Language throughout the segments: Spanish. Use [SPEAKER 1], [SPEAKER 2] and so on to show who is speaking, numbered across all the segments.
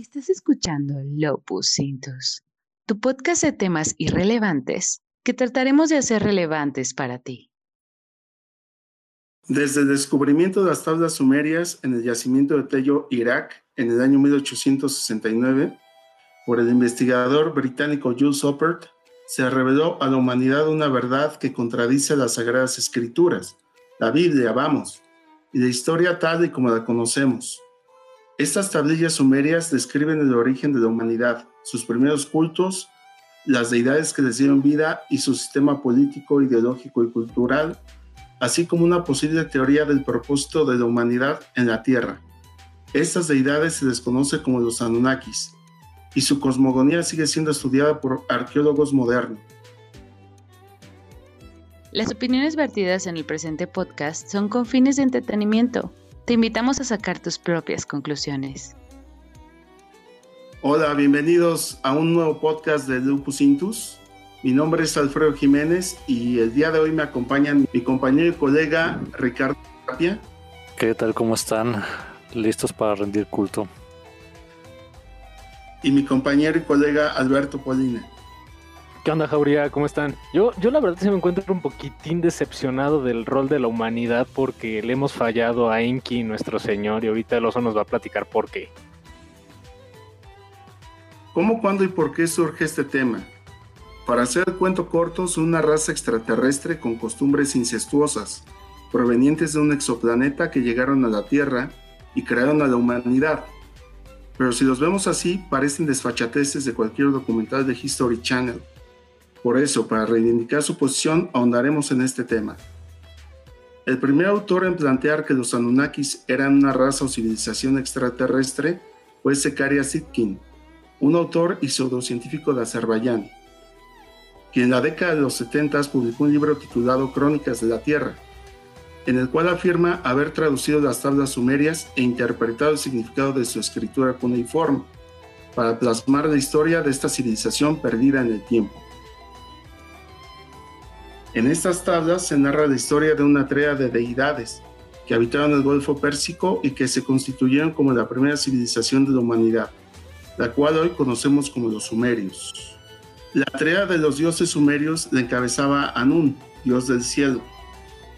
[SPEAKER 1] Estás escuchando Lopus Cintus, tu podcast de temas irrelevantes que trataremos de hacer relevantes para ti.
[SPEAKER 2] Desde el descubrimiento de las tablas sumerias en el yacimiento de Tello, Irak, en el año 1869, por el investigador británico Jules Oppert, se reveló a la humanidad una verdad que contradice las sagradas escrituras, la Biblia, vamos, y la historia tal y como la conocemos. Estas tablillas sumerias describen el origen de la humanidad, sus primeros cultos, las deidades que les dieron vida y su sistema político, ideológico y cultural, así como una posible teoría del propósito de la humanidad en la Tierra. Estas deidades se les conoce como los Anunnakis, y su cosmogonía sigue siendo estudiada por arqueólogos modernos.
[SPEAKER 1] Las opiniones vertidas en el presente podcast son con fines de entretenimiento te invitamos a sacar tus propias conclusiones.
[SPEAKER 2] Hola, bienvenidos a un nuevo podcast de Lupus Intus. Mi nombre es Alfredo Jiménez y el día de hoy me acompañan mi compañero y colega Ricardo Tapia.
[SPEAKER 3] ¿Qué tal? ¿Cómo están? ¿Listos para rendir culto?
[SPEAKER 2] Y mi compañero y colega Alberto Polina.
[SPEAKER 4] ¿Qué onda, Jauría? ¿Cómo están? Yo, yo la verdad sí me encuentro un poquitín decepcionado del rol de la humanidad porque le hemos fallado a Enki, nuestro señor, y ahorita el oso nos va a platicar por qué.
[SPEAKER 2] ¿Cómo, cuándo y por qué surge este tema? Para hacer el cuento corto, son una raza extraterrestre con costumbres incestuosas, provenientes de un exoplaneta que llegaron a la Tierra y crearon a la humanidad. Pero si los vemos así, parecen desfachateces de cualquier documental de History Channel. Por eso, para reivindicar su posición, ahondaremos en este tema. El primer autor en plantear que los Anunnakis eran una raza o civilización extraterrestre fue Zekaria Sitkin, un autor y pseudocientífico de Azerbaiyán, quien en la década de los 70 publicó un libro titulado Crónicas de la Tierra, en el cual afirma haber traducido las tablas sumerias e interpretado el significado de su escritura cuneiforme para plasmar la historia de esta civilización perdida en el tiempo. En estas tablas se narra la historia de una trea de deidades que habitaron el Golfo Pérsico y que se constituyeron como la primera civilización de la humanidad, la cual hoy conocemos como los sumerios. La trea de los dioses sumerios la encabezaba Anún, dios del cielo.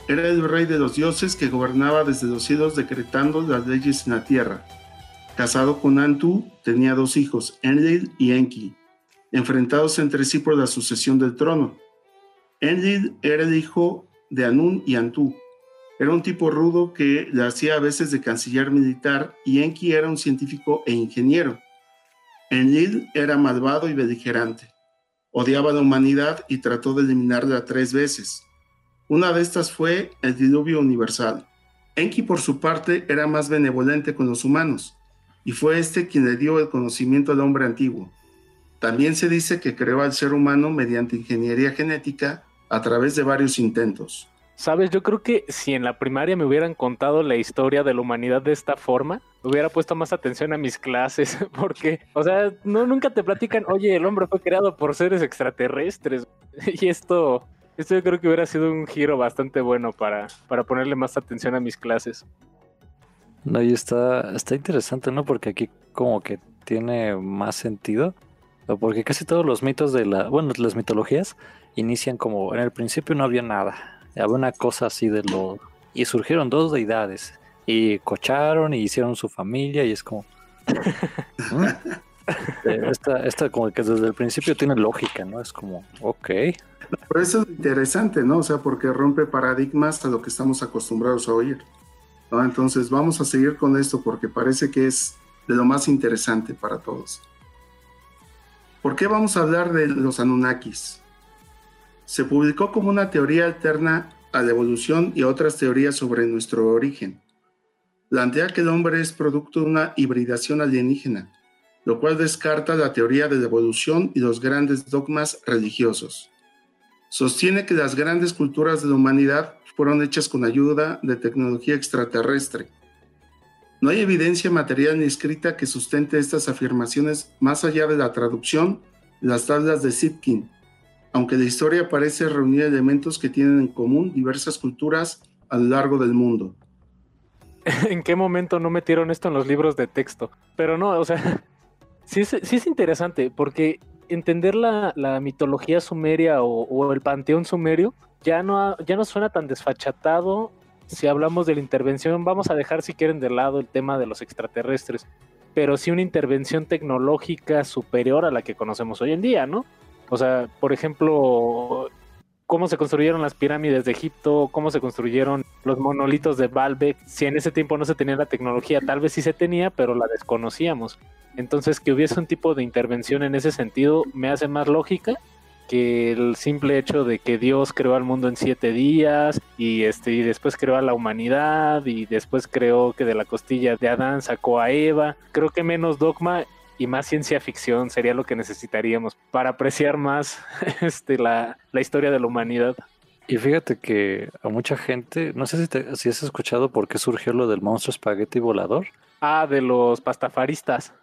[SPEAKER 2] Era el rey de los dioses que gobernaba desde los cielos decretando las leyes en la tierra. Casado con Antu, tenía dos hijos, Enlil y Enki, enfrentados entre sí por la sucesión del trono. Enlil era el hijo de Anún y Antú. Era un tipo rudo que le hacía a veces de canciller militar y Enki era un científico e ingeniero. Enlil era malvado y beligerante. Odiaba a la humanidad y trató de eliminarla tres veces. Una de estas fue el diluvio universal. Enki, por su parte, era más benevolente con los humanos, y fue este quien le dio el conocimiento al hombre antiguo. También se dice que creó al ser humano mediante ingeniería genética a través de varios intentos.
[SPEAKER 4] Sabes, yo creo que si en la primaria me hubieran contado la historia de la humanidad de esta forma, hubiera puesto más atención a mis clases, porque, o sea, no nunca te platican, oye, el hombre fue creado por seres extraterrestres. Y esto, esto yo creo que hubiera sido un giro bastante bueno para, para ponerle más atención a mis clases.
[SPEAKER 3] No, y está, está interesante, ¿no? Porque aquí como que tiene más sentido. Porque casi todos los mitos de la, bueno, las mitologías inician como en el principio no había nada, había una cosa así de lo y surgieron dos deidades y cocharon y hicieron su familia y es como ¿Mm? eh, esta, como que desde el principio tiene lógica, ¿no? Es como, ok.
[SPEAKER 2] Por eso es interesante, ¿no? O sea, porque rompe paradigmas a lo que estamos acostumbrados a oír. Entonces vamos a seguir con esto porque parece que es de lo más interesante para todos. ¿Por qué vamos a hablar de los Anunnakis? Se publicó como una teoría alterna a la evolución y otras teorías sobre nuestro origen. Plantea que el hombre es producto de una hibridación alienígena, lo cual descarta la teoría de la evolución y los grandes dogmas religiosos. Sostiene que las grandes culturas de la humanidad fueron hechas con ayuda de tecnología extraterrestre. No hay evidencia material ni escrita que sustente estas afirmaciones más allá de la traducción de las tablas de Sitkin, aunque la historia parece reunir elementos que tienen en común diversas culturas a lo largo del mundo.
[SPEAKER 4] ¿En qué momento no metieron esto en los libros de texto? Pero no, o sea, Sí es, interesante, porque entender la, mitología sumeria o, o, el panteón sumerio ya no, ya no suena tan desfachatado si hablamos de la intervención. Vamos a dejar, si quieren, de lado el tema de los extraterrestres, pero sí una intervención tecnológica superior a la que conocemos hoy en día, ¿no? O sea, por ejemplo, cómo se construyeron las pirámides de Egipto, cómo se construyeron los monolitos de Baalbek, si en ese tiempo no se tenía la tecnología, tal vez sí se tenía, pero la desconocíamos. Entonces, que hubiese un tipo de intervención en ese sentido me hace más lógica que el simple hecho de que Dios creó al mundo en siete días y este y después creó a la humanidad y después creó que de la costilla de Adán sacó a Eva. Creo que menos dogma y más ciencia ficción sería lo que necesitaríamos para apreciar más este, la, la historia de la humanidad.
[SPEAKER 3] Y fíjate que a mucha gente, no sé si, te, si has escuchado por qué surgió lo del monstruo espagueti volador.
[SPEAKER 4] Ah, de los pastafaristas.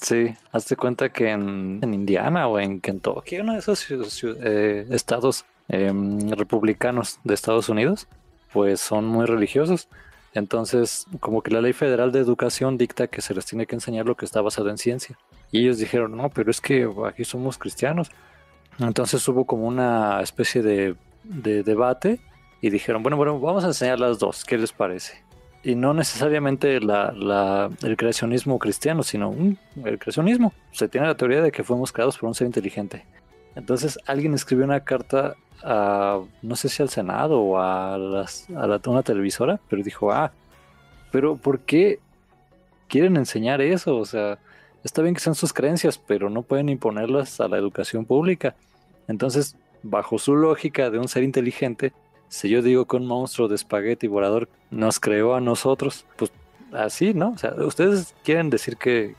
[SPEAKER 3] Sí, hazte cuenta que en, en Indiana o en Kentucky, uno de esos eh, estados eh, republicanos de Estados Unidos, pues son muy religiosos. Entonces, como que la ley federal de educación dicta que se les tiene que enseñar lo que está basado en ciencia. Y ellos dijeron, no, pero es que aquí somos cristianos. Entonces hubo como una especie de, de debate y dijeron, bueno, bueno, vamos a enseñar las dos, ¿qué les parece? Y no necesariamente el creacionismo cristiano, sino el creacionismo. Se tiene la teoría de que fuimos creados por un ser inteligente. Entonces alguien escribió una carta a, no sé si al Senado o a, las, a la, una televisora, pero dijo, ah, pero ¿por qué quieren enseñar eso? O sea, está bien que sean sus creencias, pero no pueden imponerlas a la educación pública. Entonces, bajo su lógica de un ser inteligente, si yo digo que un monstruo de espagueti volador nos creó a nosotros, pues así, ¿no? O sea, ustedes quieren decir que,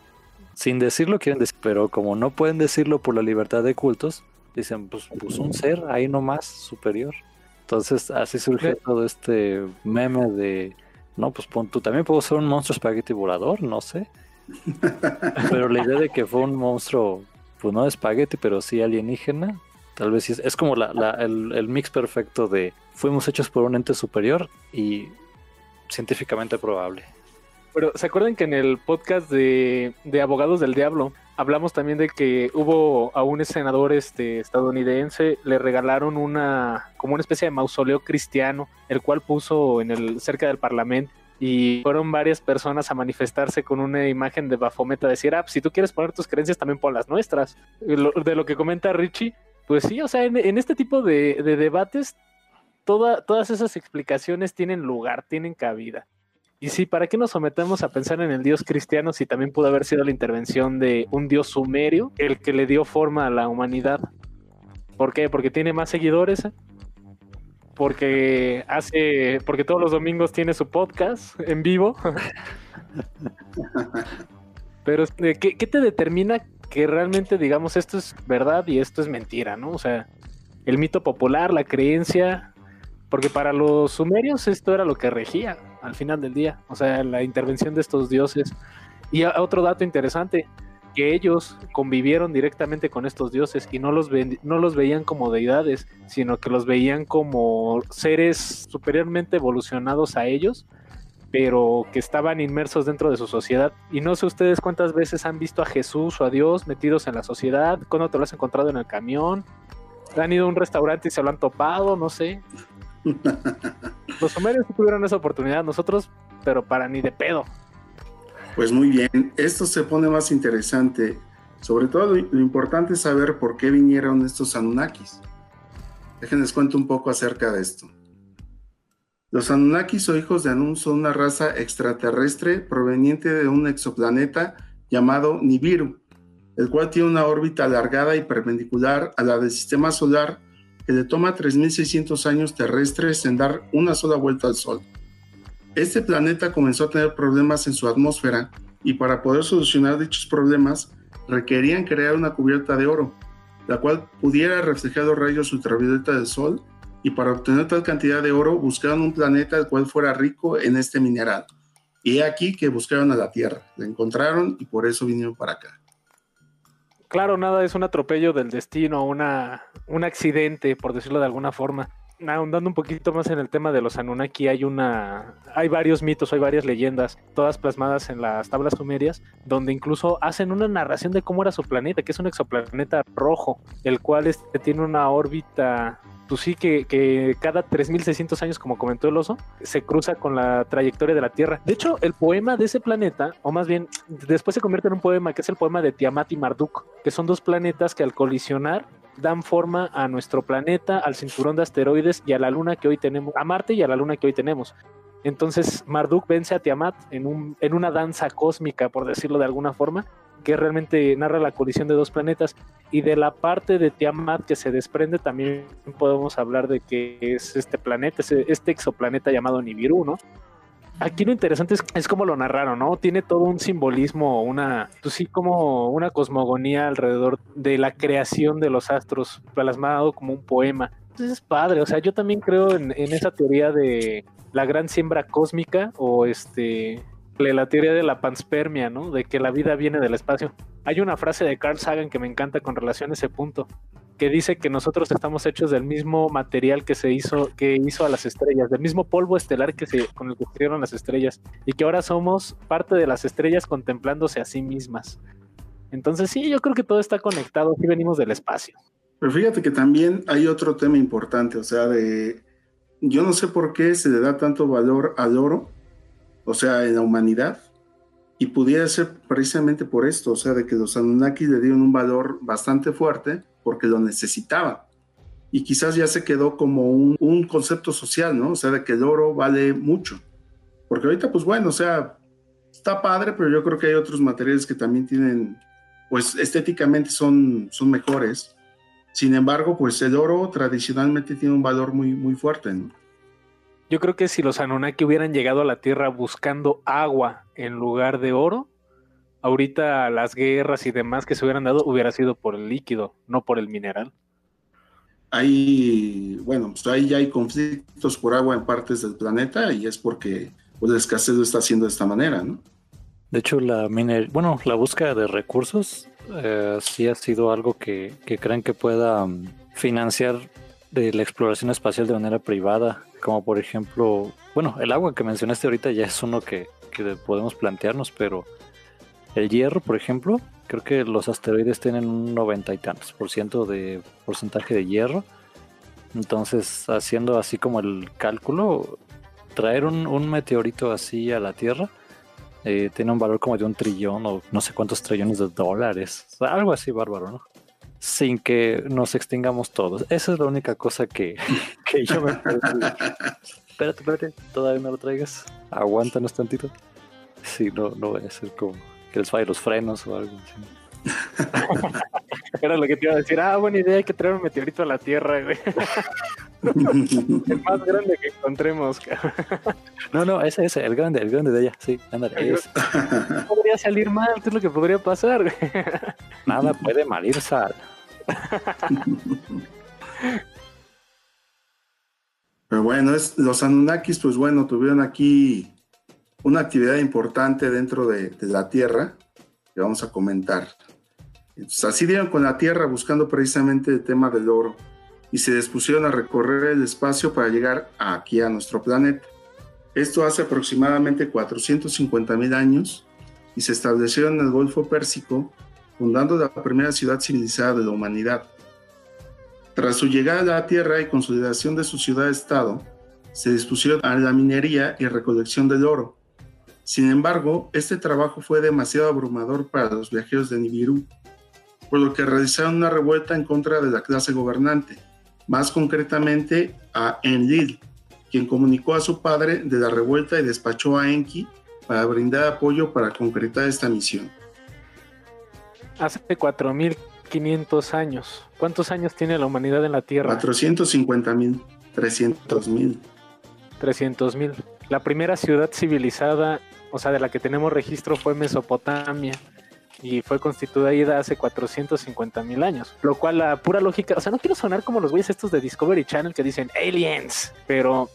[SPEAKER 3] sin decirlo quieren decir, pero como no pueden decirlo por la libertad de cultos, dicen, pues, pues un ser ahí nomás superior. Entonces así surge todo este meme de, no, pues pon, tú también puedo ser un monstruo espagueti volador, no sé. pero la idea de que fue un monstruo, pues no de espagueti, pero sí alienígena, tal vez sí es, es como la, la, el, el mix perfecto de fuimos hechos por un ente superior y científicamente probable.
[SPEAKER 4] Pero ¿se acuerdan que en el podcast de, de, Abogados del Diablo hablamos también de que hubo a un senador este, estadounidense, le regalaron una como una especie de mausoleo cristiano, el cual puso en el cerca del parlamento y fueron varias personas a manifestarse con una imagen de Bafometa, decir, ah, pues, si tú quieres poner tus creencias, también pon las nuestras. De lo que comenta Richie, pues sí, o sea, en, este tipo de, de debates, toda, todas esas explicaciones tienen lugar, tienen cabida. Y sí, ¿para qué nos sometemos a pensar en el dios cristiano si también pudo haber sido la intervención de un dios sumerio, el que le dio forma a la humanidad? ¿Por qué? Porque tiene más seguidores, porque hace, porque todos los domingos tiene su podcast en vivo. Pero, ¿qué, ¿qué, te determina que realmente digamos esto es verdad y esto es mentira, ¿no? O sea, el mito popular, la creencia, porque para los sumerios esto era lo que regía al final del día. O sea, la intervención de estos dioses. Y otro dato interesante, que ellos convivieron directamente con estos dioses y no los, no los veían como deidades, sino que los veían como seres superiormente evolucionados a ellos, pero que estaban inmersos dentro de su sociedad. Y no sé ustedes cuántas veces han visto a Jesús o a Dios metidos en la sociedad, cuando te lo has encontrado en el camión, han ido a un restaurante y se lo han topado, no sé. Los sumerios tuvieron esa oportunidad, nosotros, pero para ni de pedo.
[SPEAKER 2] Pues muy bien, esto se pone más interesante. Sobre todo lo, importante es saber por qué vinieron estos Anunnakis. Déjenles cuento un poco acerca de esto. Los Anunnakis o hijos de Anun son una raza extraterrestre proveniente de un exoplaneta llamado Nibiru, el cual tiene una órbita alargada y perpendicular a la del sistema solar que le toma 3.600 años terrestres en dar una sola vuelta al Sol. Este planeta comenzó a tener problemas en su atmósfera y para poder solucionar dichos problemas requerían crear una cubierta de oro, la cual pudiera reflejar los rayos ultravioleta del Sol y para obtener tal cantidad de oro buscaron un planeta el cual fuera rico en este mineral. Y aquí que buscaron a la Tierra, la encontraron y por eso vinieron para acá
[SPEAKER 4] claro, nada es un atropello del destino, una, un accidente, por decirlo de alguna forma. ahondando un poquito más en el tema de los Anunnaki, hay una, hay varios mitos, hay varias leyendas, todas plasmadas en las tablas sumerias, donde incluso hacen una narración de cómo era su planeta, que es un exoplaneta rojo, el cual este, tiene una órbita pues sí que, que, cada 3600 años, como comentó el oso, se cruza con la trayectoria de la Tierra. De hecho, el poema de ese planeta, o más bien, después se convierte en un poema que es el poema de Tiamat y Marduk, que son dos planetas que al colisionar dan forma a nuestro planeta, al cinturón de asteroides y a la luna que hoy tenemos, a Marte y a la luna que hoy tenemos. Entonces Marduk vence a Tiamat en una danza cósmica, por decirlo de alguna forma, que realmente narra la colisión de dos planetas. Y de la parte de Tiamat que se desprende, también podemos hablar de que es este planeta, este exoplaneta llamado Nibiru, ¿no? Aquí lo interesante es, es cómo lo narraron, ¿no? Tiene todo un simbolismo, una, pues sí, como una cosmogonía alrededor de la creación de los astros, plasmado como un poema. Entonces es padre, o sea, yo también creo en, en esa teoría de la gran siembra cósmica o este la teoría de la panspermia, ¿no? De que la vida viene del espacio. Hay una frase de Carl Sagan que me encanta con relación a ese punto, que dice que nosotros estamos hechos del mismo material que se hizo, que hizo a las estrellas, del mismo polvo estelar que se, con el que crearon las estrellas, y que ahora somos parte de las estrellas contemplándose a sí mismas. Entonces sí, yo creo que todo está conectado, aquí venimos del espacio.
[SPEAKER 2] Pero fíjate que también hay otro tema importante, o sea, de, yo no sé por qué se le da tanto valor al oro, o sea, en la humanidad, y pudiera ser precisamente por esto, o sea, de que los Anunnaki le dieron un valor bastante fuerte porque lo necesitaban. Y quizás ya se quedó como un, un, concepto social, ¿no? O sea, de que el oro vale mucho. Porque ahorita, pues bueno, o sea, está padre, pero yo creo que hay otros materiales que también tienen, pues estéticamente son, son mejores. Sin embargo, pues el oro tradicionalmente tiene un valor muy, muy fuerte, ¿no?
[SPEAKER 4] Yo creo que si los Anunnaki hubieran llegado a la Tierra buscando agua en lugar de oro, ahorita las guerras y demás que se hubieran dado hubiera sido por el líquido, no por el mineral.
[SPEAKER 2] Hay, bueno, pues ahí ya hay conflictos por agua en partes del planeta y es porque pues, la escasez lo está haciendo de esta manera, ¿no?
[SPEAKER 3] De hecho, la miner bueno, la búsqueda de recursos eh, sí ha sido algo que, que creen que pueda um, financiar de la exploración espacial de manera privada, como por ejemplo, bueno, el agua que mencionaste ahorita ya es uno que, que podemos plantearnos, pero el hierro, por ejemplo, creo que los asteroides tienen un noventa y tantos por ciento de porcentaje de hierro. Entonces, haciendo así como el cálculo, traer un, un meteorito así a la Tierra eh, tiene un valor como de un trillón o no sé cuántos trillones de dólares. Algo así bárbaro, ¿no? Sin que nos extingamos todos. Esa es la única cosa que, que yo me... espérate, espérate, todavía no lo traigas. Aguántanos tantito. Sí, no, no voy a ser como que les falle los frenos o algo así.
[SPEAKER 4] Era lo que te iba a decir. Ah, buena idea, hay que traer un meteorito a la Tierra, güey. el más grande que encontremos.
[SPEAKER 3] no, no, ese, ese, el grande, el grande de allá. Sí, ándale. Ese.
[SPEAKER 4] Podría salir mal, ¿qué es lo que podría pasar? Güey?
[SPEAKER 3] Nada puede mal ir sal.
[SPEAKER 2] Pero bueno, los Anunnakis, pues bueno, tuvieron aquí una actividad importante dentro de, de la Tierra que vamos a comentar. Entonces, así dieron con la Tierra buscando precisamente el tema del oro y se dispusieron a recorrer el espacio para llegar aquí a nuestro planeta. Esto hace aproximadamente 450 mil años y se establecieron en el Golfo Pérsico, fundando la primera ciudad civilizada de la humanidad. Tras su llegada a la Tierra y consolidación de su ciudad-estado, se dispusieron a la minería y recolección del oro. Sin embargo, este trabajo fue demasiado abrumador para los viajeros de Nibiru, por lo que realizaron una revuelta en contra de la clase gobernante, más concretamente a Enlil, quien comunicó a su padre de la revuelta y despachó a Enki para brindar apoyo para concretar esta misión.
[SPEAKER 4] Hace 4.500 años. ¿Cuántos años tiene la humanidad en la Tierra?
[SPEAKER 2] 450.000, 300.000.
[SPEAKER 4] 300.000. La primera ciudad civilizada, o sea, de la que tenemos registro fue Mesopotamia y fue constituida hace 450 mil años. Lo cual la pura lógica, o sea, no quiero sonar como los güeyes estos de Discovery Channel que dicen aliens, pero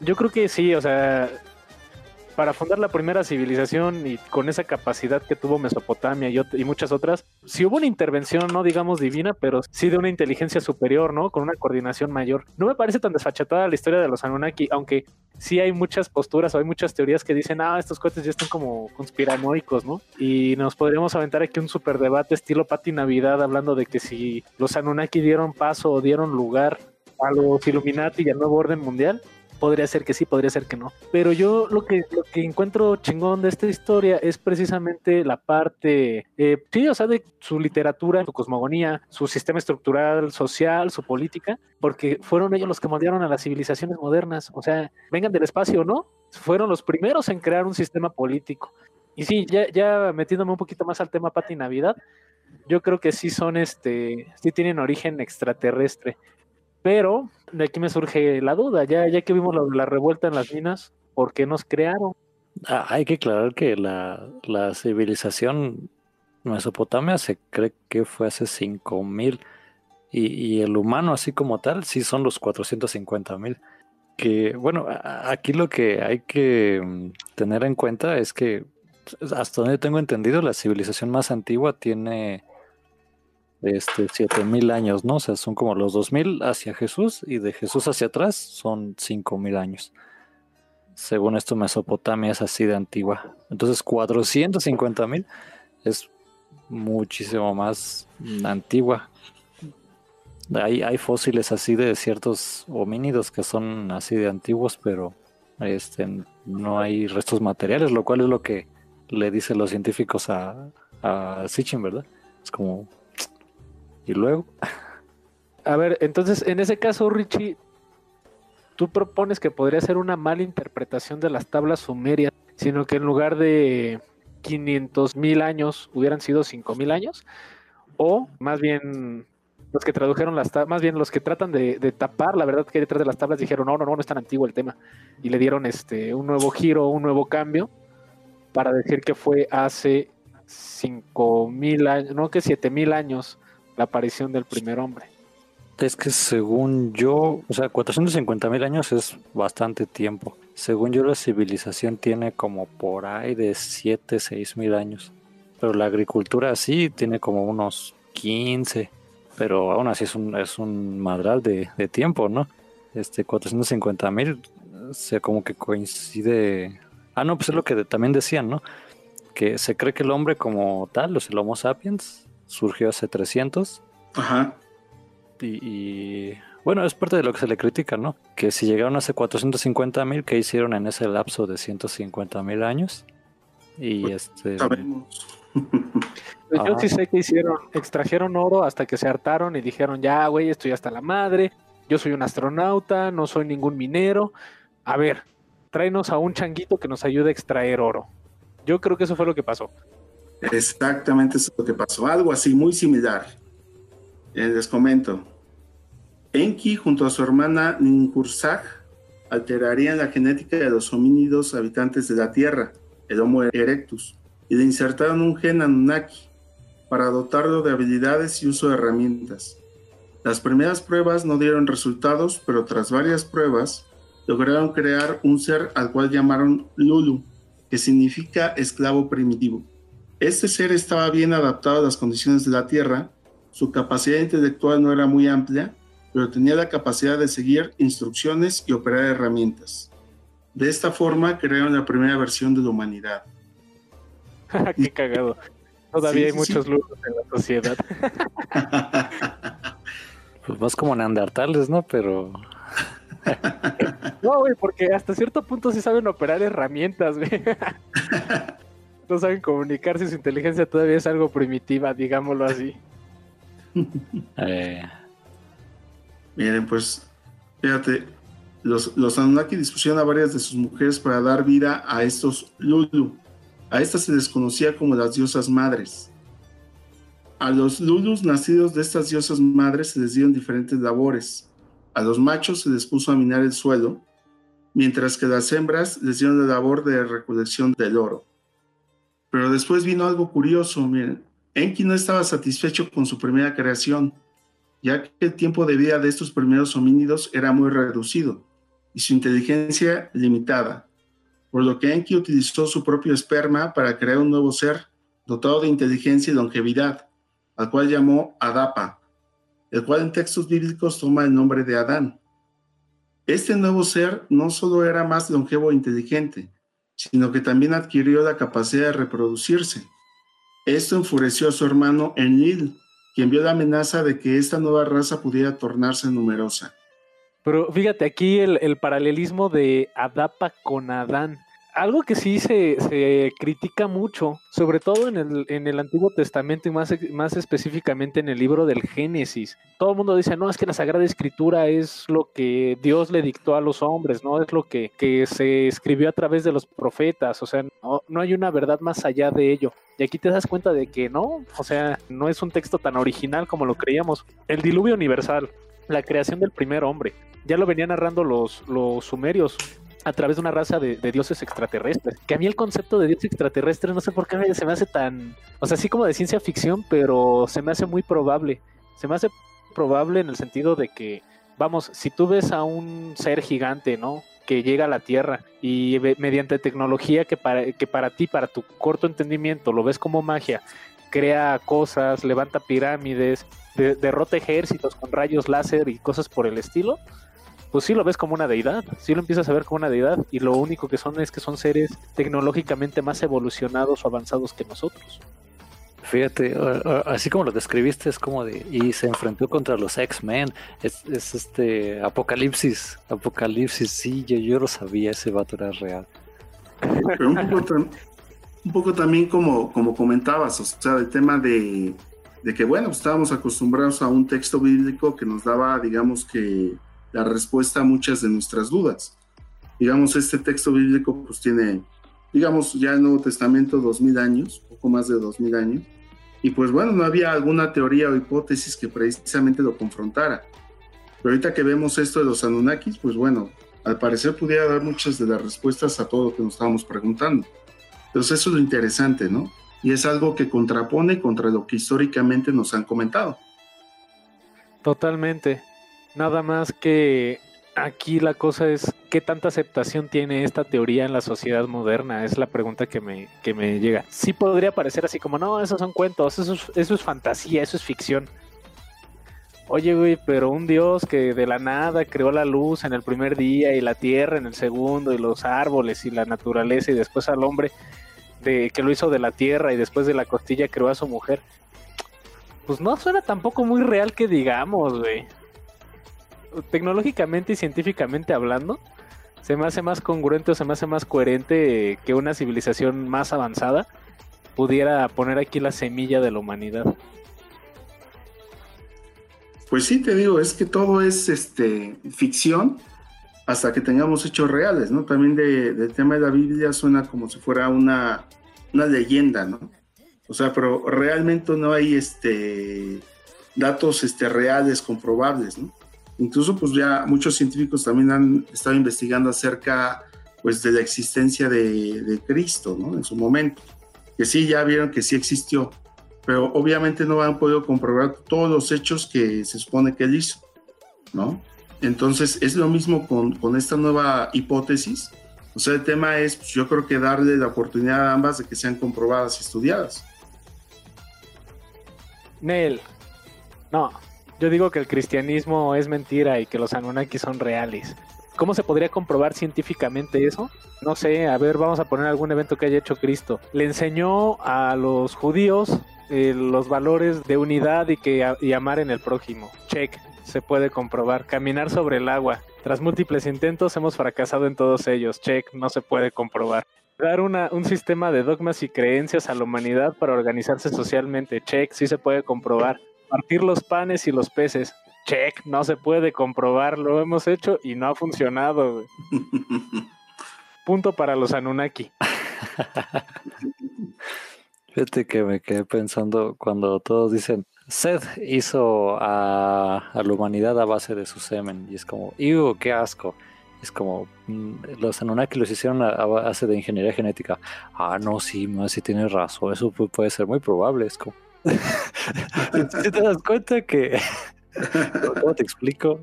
[SPEAKER 4] yo creo que sí, o sea, para fundar la primera civilización y con esa capacidad que tuvo Mesopotamia y, y, muchas otras, sí hubo una intervención, no digamos divina, pero sí de una inteligencia superior, ¿no? Con una coordinación mayor. No me parece tan desfachatada la historia de los Anunnaki, aunque sí hay muchas posturas o hay muchas teorías que dicen, ah, estos cohetes ya están como conspiranoicos, ¿no? Y nos podríamos aventar aquí un super debate estilo Pati Navidad hablando de que si los Anunnaki dieron paso o dieron lugar a los Illuminati y al nuevo orden mundial, podría ser que sí, podría ser que no. Pero yo lo que, lo que encuentro chingón de esta historia es precisamente la parte, eh, sí, o sea, de su literatura, su cosmogonía, su sistema estructural, social, su política, porque fueron ellos los que moldearon a las civilizaciones modernas. O sea, vengan del espacio o no, fueron los primeros en crear un sistema político. Y sí, ya, ya metiéndome un poquito más al tema Pati Navidad, yo creo que sí son, este, sí tienen origen extraterrestre. Pero de aquí me surge la duda, ya, ya que vimos la, revuelta en las minas, ¿por qué nos crearon?
[SPEAKER 3] Ah, hay que aclarar que la, la civilización Mesopotamia se cree que fue hace 5000 y, y el humano así como tal sí son los 450 mil. Que bueno, aquí lo que hay que mm, tener en cuenta es que hasta donde tengo entendido la civilización más antigua tiene este, 7000 años, ¿no? O sea, son como los 2000 hacia Jesús y de Jesús hacia atrás son 5000 años. Según esto, Mesopotamia es así de antigua. Entonces, 450 mil es muchísimo más antigua. Hay, hay fósiles así de ciertos homínidos que son así de antiguos, pero este, no hay restos materiales, lo cual es lo que le dicen los científicos a, a Sitchin, ¿verdad? Es como, y luego.
[SPEAKER 4] A ver, entonces, en ese caso, Richie, tú propones que podría ser una mala interpretación de las tablas sumerias, sino que en lugar de 500 mil años hubieran sido 5 mil años, o más bien los que tradujeron las tablas, más bien los que tratan de, tapar la verdad que hay detrás de las tablas dijeron, no, no, no, no es tan antiguo el tema, y le dieron este un nuevo giro, un nuevo cambio, para decir que fue hace 5 mil años, no que 7 mil años la aparición del primer hombre.
[SPEAKER 3] Es que según yo, o sea, 450 mil años es bastante tiempo. Según yo, la civilización tiene como por ahí de 7, 6 mil años. Pero la agricultura sí tiene como unos 15. Pero aún así es un, es un madral de, de tiempo, ¿no? Este 450 mil, se como que coincide. Ah, no, pues es lo que también decían, ¿no? Que se cree que el hombre como tal, los el Homo sapiens, surgió hace 300.
[SPEAKER 2] Ajá.
[SPEAKER 3] Y, bueno, es parte de lo que se le critica, ¿no? Que si llegaron hace 450 mil, ¿qué hicieron en ese lapso de 150 mil años? Y pues, este.
[SPEAKER 2] Sabemos.
[SPEAKER 4] Pues yo sí sé que hicieron, extrajeron oro hasta que se hartaron y dijeron, ya, güey, estoy hasta la madre, yo soy un astronauta, no soy ningún minero. A ver, tráenos a un changuito que nos ayude a extraer oro. Yo creo que eso fue lo que pasó.
[SPEAKER 2] Exactamente eso es lo que pasó. Algo así, muy similar. Eh, les comento. Enki, junto a su hermana Ninkursag, alterarían la genética de los homínidos habitantes de la Tierra, el Homo erectus, y le insertaron un gen Anunnaki para dotarlo de habilidades y uso de herramientas. Las primeras pruebas no dieron resultados, pero tras varias pruebas lograron crear un ser al cual llamaron Lulu, que significa esclavo primitivo. Este ser estaba bien adaptado a las condiciones de la Tierra, su capacidad intelectual no era muy amplia, pero tenía la capacidad de seguir instrucciones y operar herramientas. De esta forma crearon la primera versión de la humanidad.
[SPEAKER 4] Qué cagado. Todavía hay muchos lujos en la sociedad.
[SPEAKER 3] pues más como neandertales, ¿no? Pero.
[SPEAKER 4] no, güey, porque hasta cierto punto sí saben operar herramientas, güey no saben comunicarse, su inteligencia todavía es algo primitiva, digámoslo así.
[SPEAKER 2] Eh. Miren, pues, fíjate, los, los Anunnaki dispusieron a varias de sus mujeres para dar vida a estos Lulu. A estas se les conocía como las diosas madres. A los Lulus nacidos de estas diosas madres se les dieron diferentes labores. A los machos se les puso a minar el suelo, mientras que a las hembras les dieron la labor de recolección del oro. Pero después vino algo curioso, miren. Enki no estaba satisfecho con su primera creación, ya que el tiempo de vida de estos primeros homínidos era muy reducido y su inteligencia limitada, por lo que Enki utilizó su propio esperma para crear un nuevo ser dotado de inteligencia y longevidad, al cual llamó Adapa, el cual en textos bíblicos toma el nombre de Adán. Este nuevo ser no solo era más longevo e inteligente, sino que también adquirió la capacidad de reproducirse. Esto enfureció a su hermano Enlil, quien vio la amenaza de que esta nueva raza pudiera tornarse numerosa.
[SPEAKER 4] Pero fíjate aquí el, el paralelismo de Adapa con Adán algo que sí se, se, critica mucho, sobre todo en el, en el Antiguo Testamento y más, más específicamente en el libro del Génesis. Todo el mundo dice, no, es que la Sagrada Escritura es lo que Dios le dictó a los hombres, no es lo que, que se escribió a través de los profetas, o sea, no, no hay una verdad más allá de ello. Y aquí te das cuenta de que no, o sea, no es un texto tan original como lo creíamos. El diluvio universal, la creación del primer hombre, ya lo venían narrando los, los sumerios a través de una raza de, dioses extraterrestres. Que a mí el concepto de dios extraterrestre no sé por qué se me hace tan, o sea, así como de ciencia ficción, pero se me hace muy probable. Se me hace probable en el sentido de que, vamos, si tú ves a un ser gigante, ¿no? Que llega a la Tierra y mediante tecnología que para, que para ti, para tu corto entendimiento, lo ves como magia, crea cosas, levanta pirámides, derrota ejércitos con rayos láser y cosas por el estilo, pues sí lo ves como una deidad, sí lo empiezas a ver como una deidad y lo único que son es que son seres tecnológicamente más evolucionados o avanzados que nosotros.
[SPEAKER 3] Fíjate, así como lo describiste, es como de. Y se enfrentó contra los X-Men. Es, este. Apocalipsis. Apocalipsis, sí, yo, yo lo sabía, ese vato era real.
[SPEAKER 2] Pero un poco, un poco también como, como comentabas, o sea, el tema de, de que, bueno, estábamos acostumbrados a un texto bíblico que nos daba, digamos que, la respuesta a muchas de nuestras dudas. Digamos, este texto bíblico pues tiene, digamos, ya el Nuevo Testamento dos mil años, poco más de dos mil años, y pues bueno, no había alguna teoría o hipótesis que precisamente lo confrontara. Pero ahorita que vemos esto de los Anunnakis, pues bueno, al parecer pudiera dar muchas de las respuestas a todo lo que nos estábamos preguntando. Entonces eso es lo interesante, ¿no? Y es algo que contrapone contra lo que históricamente nos han comentado.
[SPEAKER 4] Totalmente. Nada más que aquí la cosa es qué tanta aceptación tiene esta teoría en la sociedad moderna, es la pregunta que me, que me llega. Sí podría parecer así como, no, esos son cuentos, eso es, eso es fantasía, eso es ficción. Oye, güey, pero un dios que de la nada creó la luz en el primer día y la tierra en el segundo y los árboles y la naturaleza y después al hombre de que lo hizo de la tierra y después de la costilla creó a su mujer. Pues no suena tampoco muy real que digamos, güey tecnológicamente y científicamente hablando, se me hace más congruente o se me hace más coherente que una civilización más avanzada pudiera poner aquí la semilla de la humanidad.
[SPEAKER 2] Pues sí, te digo, es que todo es este ficción hasta que tengamos hechos reales, ¿no? También de, del tema de la Biblia suena como si fuera una, una leyenda, ¿no? O sea, pero realmente no hay este datos este, reales, comprobables, ¿no? Incluso pues ya muchos científicos también han estado investigando acerca pues de la existencia de, Cristo, ¿no? En su momento, que sí, ya vieron que sí existió, pero obviamente no han podido comprobar todos los hechos que se supone que él hizo, ¿no? Entonces es lo mismo con, con esta nueva hipótesis. O sea, el tema es, pues, yo creo que darle la oportunidad a ambas de que sean comprobadas y estudiadas.
[SPEAKER 4] Nel, no, yo digo que el cristianismo es mentira y que los Anunnaki son reales. ¿Cómo se podría comprobar científicamente eso? No sé, a ver, vamos a poner algún evento que haya hecho Cristo. Le enseñó a los judíos eh, los valores de unidad y que amar en el prójimo. Check, se puede comprobar. Caminar sobre el agua. Tras múltiples intentos hemos fracasado en todos ellos. Check, no se puede comprobar. Dar un sistema de dogmas y creencias a la humanidad para organizarse socialmente. Check, sí se puede comprobar partir los panes y los peces. Check, no se puede comprobar, lo hemos hecho y no ha funcionado. Punto para los Anunnaki.
[SPEAKER 3] Fíjate que me quedé pensando cuando todos dicen, Seth hizo a, la humanidad a base de su semen. Y es como, ¡Ew, qué asco! Es como, mm, los Anunnaki los hicieron a, base de ingeniería genética. Ah, no, sí, no, sí tienes razón. Eso puede ser muy probable. Es como, si te das cuenta que... ¿Cómo te explico?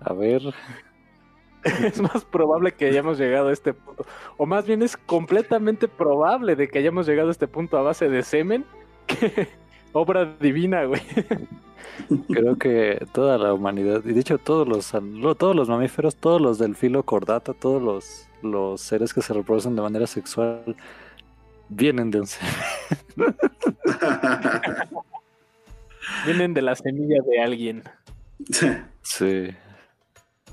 [SPEAKER 3] A ver...
[SPEAKER 4] es más probable que hayamos llegado a este punto. O más bien es completamente probable de que hayamos llegado a este punto a base de semen que obra divina, güey.
[SPEAKER 3] Creo que toda la humanidad, y de hecho todos los, todos los mamíferos, todos los del filo cordata, todos los, los seres que se reproducen de manera sexual, vienen de un
[SPEAKER 4] vienen de la semilla de alguien.
[SPEAKER 3] Sí.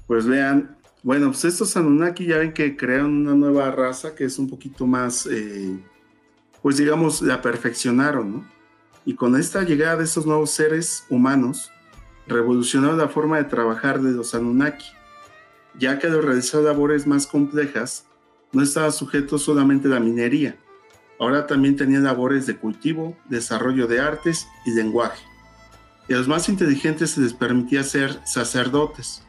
[SPEAKER 2] Pues vean, bueno, pues estos Anunnaki ya ven que crearon una nueva raza que es un poquito más, eh, pues digamos, la perfeccionaron, ¿no? Y con esta llegada de estos nuevos seres humanos, revolucionaron la forma de trabajar de los Anunnaki, ya que al realizar labores más complejas, no estaba sujeto solamente a la minería, ahora también tenían labores de cultivo, desarrollo de artes y lenguaje. Y a los más inteligentes se les permitía ser sacerdotes.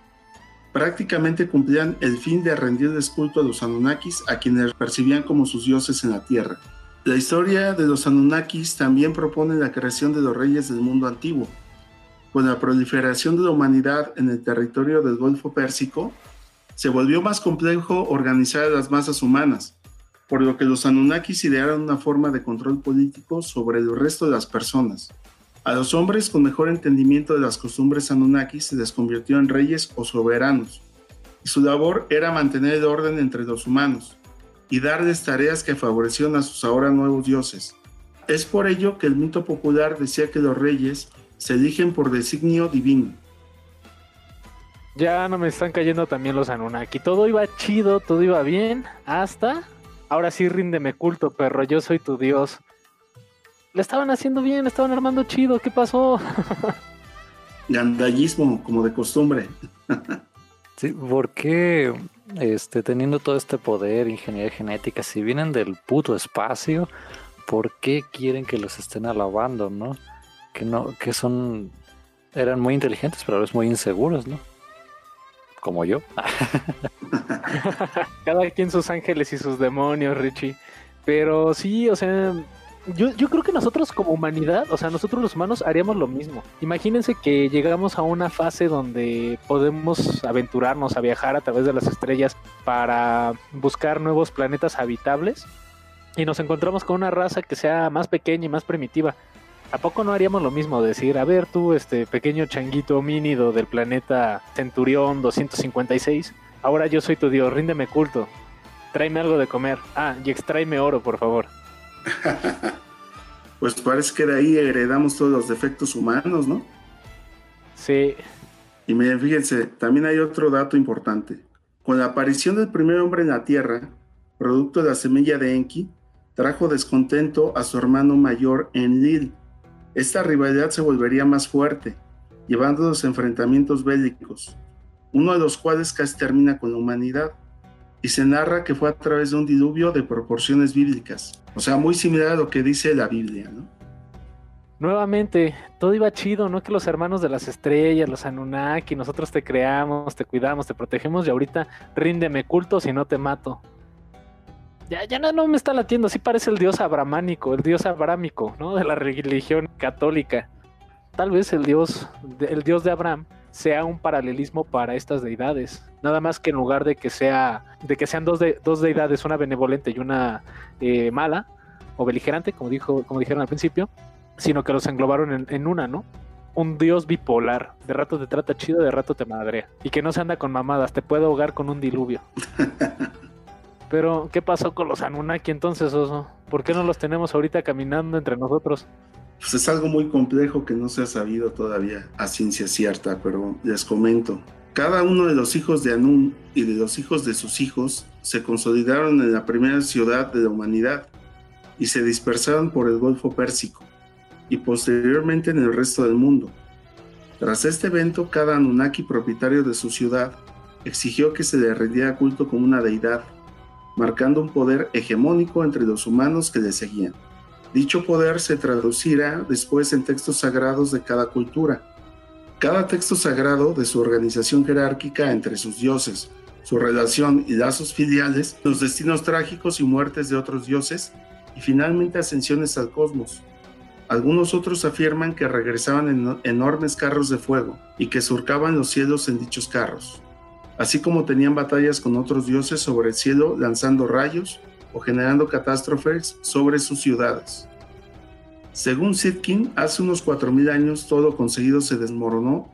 [SPEAKER 2] Prácticamente cumplían el fin de rendirles culto a los Anunnakis, a quienes percibían como sus dioses en la tierra. La historia de los Anunnakis también propone la creación de los reyes del mundo antiguo. Con la proliferación de la humanidad en el territorio del Golfo Pérsico, se volvió más complejo organizar a las masas humanas, por lo que los Anunnakis idearon una forma de control político sobre el resto de las personas. A los hombres con mejor entendimiento de las costumbres Anunnakis se les convirtió en reyes o soberanos, y su labor era mantener el orden entre los humanos, y darles tareas que favorecieron a sus ahora nuevos dioses. Es por ello que el mito popular decía que los reyes se eligen por designio divino.
[SPEAKER 4] Ya no me están cayendo también los Anunnaki. Todo iba chido, todo iba bien, hasta... Ahora sí ríndeme culto, perro, yo soy tu dios. Le estaban haciendo bien, le estaban armando chido, ¿qué pasó?
[SPEAKER 2] Gandallismo, como de costumbre.
[SPEAKER 3] sí, ¿por qué este, teniendo todo este poder, ingeniería genética, si vienen del puto espacio, ¿por qué quieren que los estén alabando, no? Que no, que son, eran muy inteligentes, pero a veces muy inseguros, ¿no? Como yo.
[SPEAKER 4] Cada quien sus ángeles y sus demonios, Richie. Pero sí, o sea, yo, yo, creo que nosotros como humanidad, o sea, nosotros los humanos haríamos lo mismo. Imagínense que llegamos a una fase donde podemos aventurarnos a viajar a través de las estrellas para buscar nuevos planetas habitables y nos encontramos con una raza que sea más pequeña y más primitiva. ¿A poco no haríamos lo mismo? Decir, a ver tú, este pequeño changuito homínido del planeta Centurión 256, ahora yo soy tu dios, ríndeme culto, tráeme algo de comer, ah, y extráeme oro, por favor.
[SPEAKER 2] pues parece que de ahí heredamos todos los defectos humanos, ¿no?
[SPEAKER 4] Sí.
[SPEAKER 2] Y miren, fíjense, también hay otro dato importante. Con la aparición del primer hombre en la Tierra, producto de la semilla de Enki, trajo descontento a su hermano mayor Enlil. Esta rivalidad se volvería más fuerte, llevando a los enfrentamientos bélicos, uno de los cuales casi termina con la humanidad y se narra que fue a través de un diluvio de proporciones bíblicas. O sea, muy similar a lo que dice la Biblia, ¿no?
[SPEAKER 4] Nuevamente, todo iba chido, ¿no? Que los hermanos de las estrellas, los Anunnaki, nosotros te creamos, te cuidamos, te protegemos y ahorita ríndeme culto si no te mato. Ya, ya no, me está latiendo, sí parece el dios abramánico, el dios abrámico, ¿no? De la religión católica. Tal vez el dios, el dios de Abraham sea un paralelismo para estas deidades. Nada más que en lugar de que sea, de que sean dos, de, dos deidades, una benevolente y una eh, mala o beligerante, como dijo, como dijeron al principio, sino que los englobaron en, una, ¿no? Un dios bipolar. De rato te trata chido, de rato te madrea. Y que no se anda con mamadas, te puede ahogar con un diluvio. Pero, ¿qué pasó con los Anunnaki entonces, Oso? ¿Por qué no los tenemos ahorita caminando entre nosotros?
[SPEAKER 2] Pues es algo muy complejo que no se ha sabido todavía a ciencia cierta, pero les comento. Cada uno de los hijos de Anún y de los hijos de sus hijos se consolidaron en la primera ciudad de la humanidad y se dispersaron por el Golfo Pérsico y posteriormente en el resto del mundo. Tras este evento, cada Anunnaki propietario de su ciudad exigió que se le rendiera culto como una deidad, marcando un poder hegemónico entre los humanos que le seguían. Dicho poder se traducirá después en textos sagrados de cada cultura. Cada texto sagrado de su organización jerárquica entre sus dioses, su relación y lazos filiales, los destinos trágicos y muertes de otros dioses, y finalmente ascensiones al cosmos. Algunos otros afirman que regresaban en enormes carros de fuego y que surcaban los cielos en dichos carros. Así como tenían batallas con otros dioses sobre el cielo lanzando rayos o generando catástrofes sobre sus ciudades. Según Sitkin, hace unos 4.000 años todo conseguido se desmoronó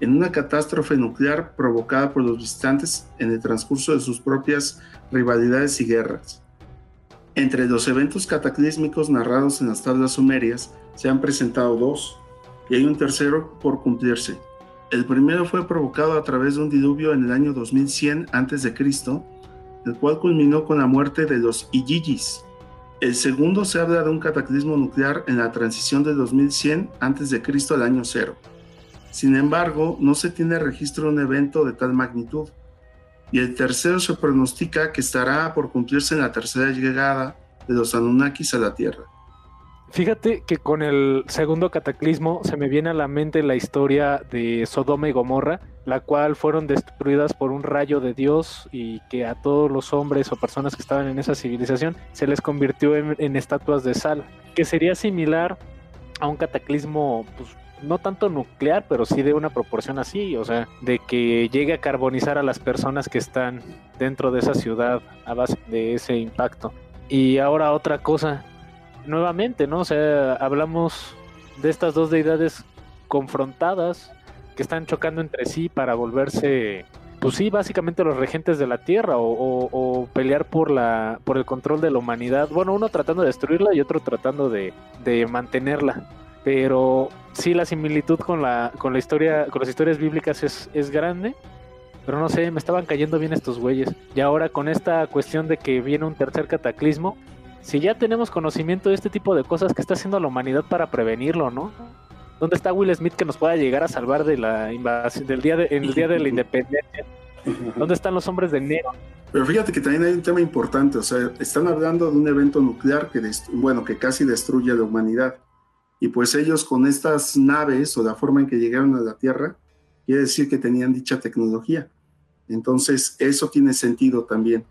[SPEAKER 2] en una catástrofe nuclear provocada por los visitantes en el transcurso de sus propias rivalidades y guerras. Entre los eventos cataclísmicos narrados en las tablas sumerias se han presentado dos, y hay un tercero por cumplirse. El primero fue provocado a través de un diluvio en el año 2100 a.C., el cual culminó con la muerte de los Igigis. El segundo se habla de un cataclismo nuclear en la transición del 2100 a.C. al año cero. Sin embargo, no se tiene registro de un evento de tal magnitud. Y el tercero se pronostica que estará por cumplirse en la tercera llegada de los Anunnakis a la Tierra.
[SPEAKER 4] Fíjate que con el segundo cataclismo se me viene a la mente la historia de Sodoma y Gomorra, la cual fueron destruidas por un rayo de Dios y que a todos los hombres o personas que estaban en esa civilización se les convirtió en, estatuas de sal, que sería similar a un cataclismo pues, no tanto nuclear, pero sí de una proporción así, o sea, de que llegue a carbonizar a las personas que están dentro de esa ciudad a base de ese impacto. Y ahora otra cosa, nuevamente, ¿no? O sea, hablamos de estas dos deidades confrontadas que están chocando entre sí para volverse, pues sí, básicamente los regentes de la Tierra o, pelear por la, por el control de la humanidad. Bueno, uno tratando de destruirla y otro tratando de, de mantenerla pero sí la similitud con la, con la historia, con las historias bíblicas es, es grande. Pero no sé, me estaban cayendo bien estos güeyes. Y ahora con esta cuestión de que viene un tercer cataclismo, si ya tenemos conocimiento de este tipo de cosas, ¿qué está haciendo la humanidad para prevenirlo, no? ¿Dónde está Will Smith que nos pueda llegar a salvar de la invasión del día de, el día de la independencia? ¿Dónde están los hombres de enero?
[SPEAKER 2] Pero fíjate que también hay un tema importante, o sea, están hablando de un evento nuclear que, bueno, que casi destruye a la humanidad. Y pues ellos con estas naves o la forma en que llegaron a la Tierra, quiere decir que tenían dicha tecnología. Entonces, eso tiene sentido también.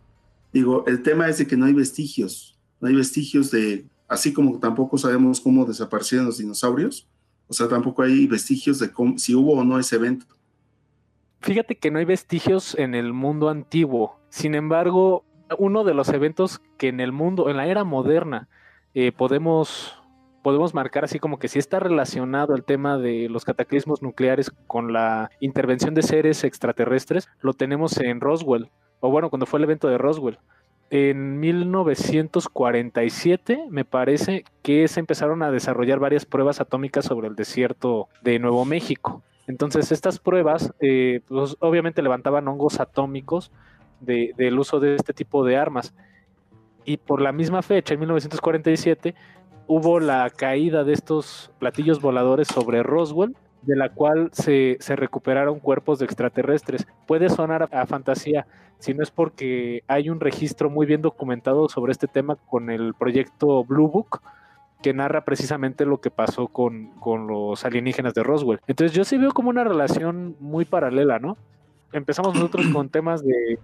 [SPEAKER 2] Digo, el tema es de que no hay vestigios, no hay vestigios de, así como tampoco sabemos cómo desaparecieron los dinosaurios, o sea, tampoco hay vestigios de si hubo o no ese evento.
[SPEAKER 4] Fíjate que no hay vestigios en el mundo antiguo. Sin embargo, uno de los eventos que en el mundo, en la era moderna, eh, podemos podemos marcar así como que si está relacionado el tema de los cataclismos nucleares con la intervención de seres extraterrestres, lo tenemos en Roswell, o bueno, cuando fue el evento de Roswell. En 1947 me parece que se empezaron a desarrollar varias pruebas atómicas sobre el desierto de Nuevo México. Entonces estas pruebas eh, pues, obviamente levantaban hongos atómicos del uso de este tipo de armas. Y por la misma fecha, en 1947, hubo la caída de estos platillos voladores sobre Roswell, de la cual se, recuperaron cuerpos de extraterrestres. Puede sonar a, fantasía, si no es porque hay un registro muy bien documentado sobre este tema con el proyecto Blue Book, que narra precisamente lo que pasó con, con los alienígenas de Roswell. Entonces yo sí veo como una relación muy paralela, ¿no? Empezamos nosotros con temas de,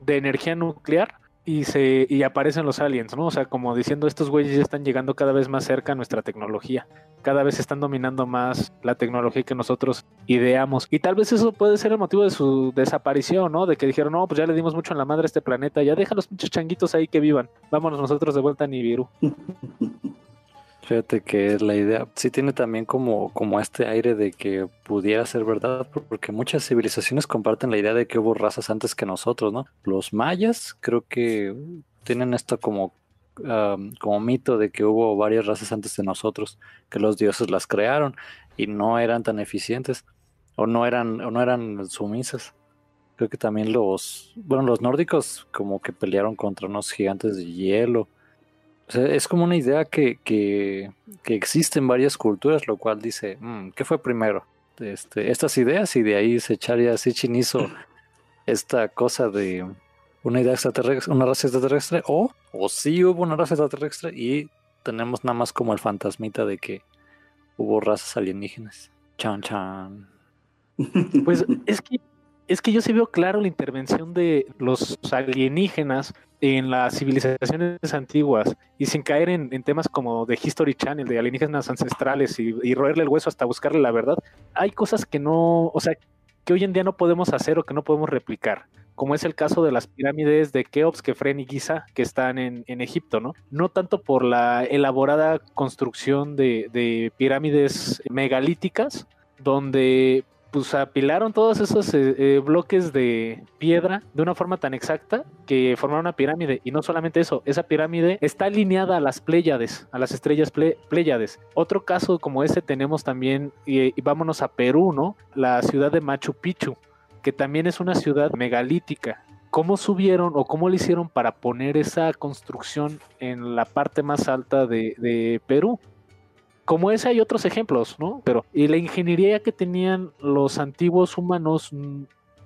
[SPEAKER 4] de energía nuclear y se y aparecen los aliens, ¿no? O sea, como diciendo estos güeyes ya están llegando cada vez más cerca a nuestra tecnología, cada vez están dominando más la tecnología que nosotros ideamos y tal vez eso puede ser el motivo de su desaparición, ¿no? De que dijeron, no, pues ya le dimos mucho en la madre a este planeta, ya deja los pinches changuitos ahí que vivan, vámonos nosotros de vuelta a Nibiru.
[SPEAKER 3] Fíjate que la idea sí tiene también como, como este aire de que pudiera ser verdad, porque muchas civilizaciones comparten la idea de que hubo razas antes que nosotros, ¿no? Los mayas creo que tienen esto como, como mito de que hubo varias razas antes de nosotros, que los dioses las crearon y no eran tan eficientes o no eran, o no eran sumisas. Creo que también los, bueno, los nórdicos como que pelearon contra unos gigantes de hielo es como una idea que, que, existe en varias culturas, lo cual dice, mm, ¿qué fue primero? Este, estas ideas y de ahí se echaría así chinizo esta cosa de una idea extraterrestre, una raza extraterrestre, o, o sí hubo una raza extraterrestre y tenemos nada más como el fantasmita de que hubo razas alienígenas. Chan chan.
[SPEAKER 4] Pues es que es que yo sí veo claro la intervención de los alienígenas en las civilizaciones antiguas y sin caer en, temas como de History Channel, de alienígenas ancestrales y, roerle el hueso hasta buscarle la verdad. Hay cosas que no, o sea, que hoy en día no podemos hacer o que no podemos replicar como es el caso de las pirámides de Keops, Kefren y Giza, que están en, Egipto, ¿no? No tanto por la elaborada construcción de, pirámides megalíticas, donde pues apilaron todos esos eh, eh, bloques de piedra de una forma tan exacta que formaron una pirámide. Y no solamente eso, esa pirámide está alineada a las Pléyades, a las estrellas Pléyades. Otro caso como ese tenemos también, y vámonos a Perú, ¿no? La ciudad de Machu Picchu que también es una ciudad megalítica. ¿Cómo subieron o cómo le hicieron para poner esa construcción en la parte más alta de, Perú? Como ese hay otros ejemplos, ¿no? Pero y la ingeniería que tenían los antiguos humanos, mm,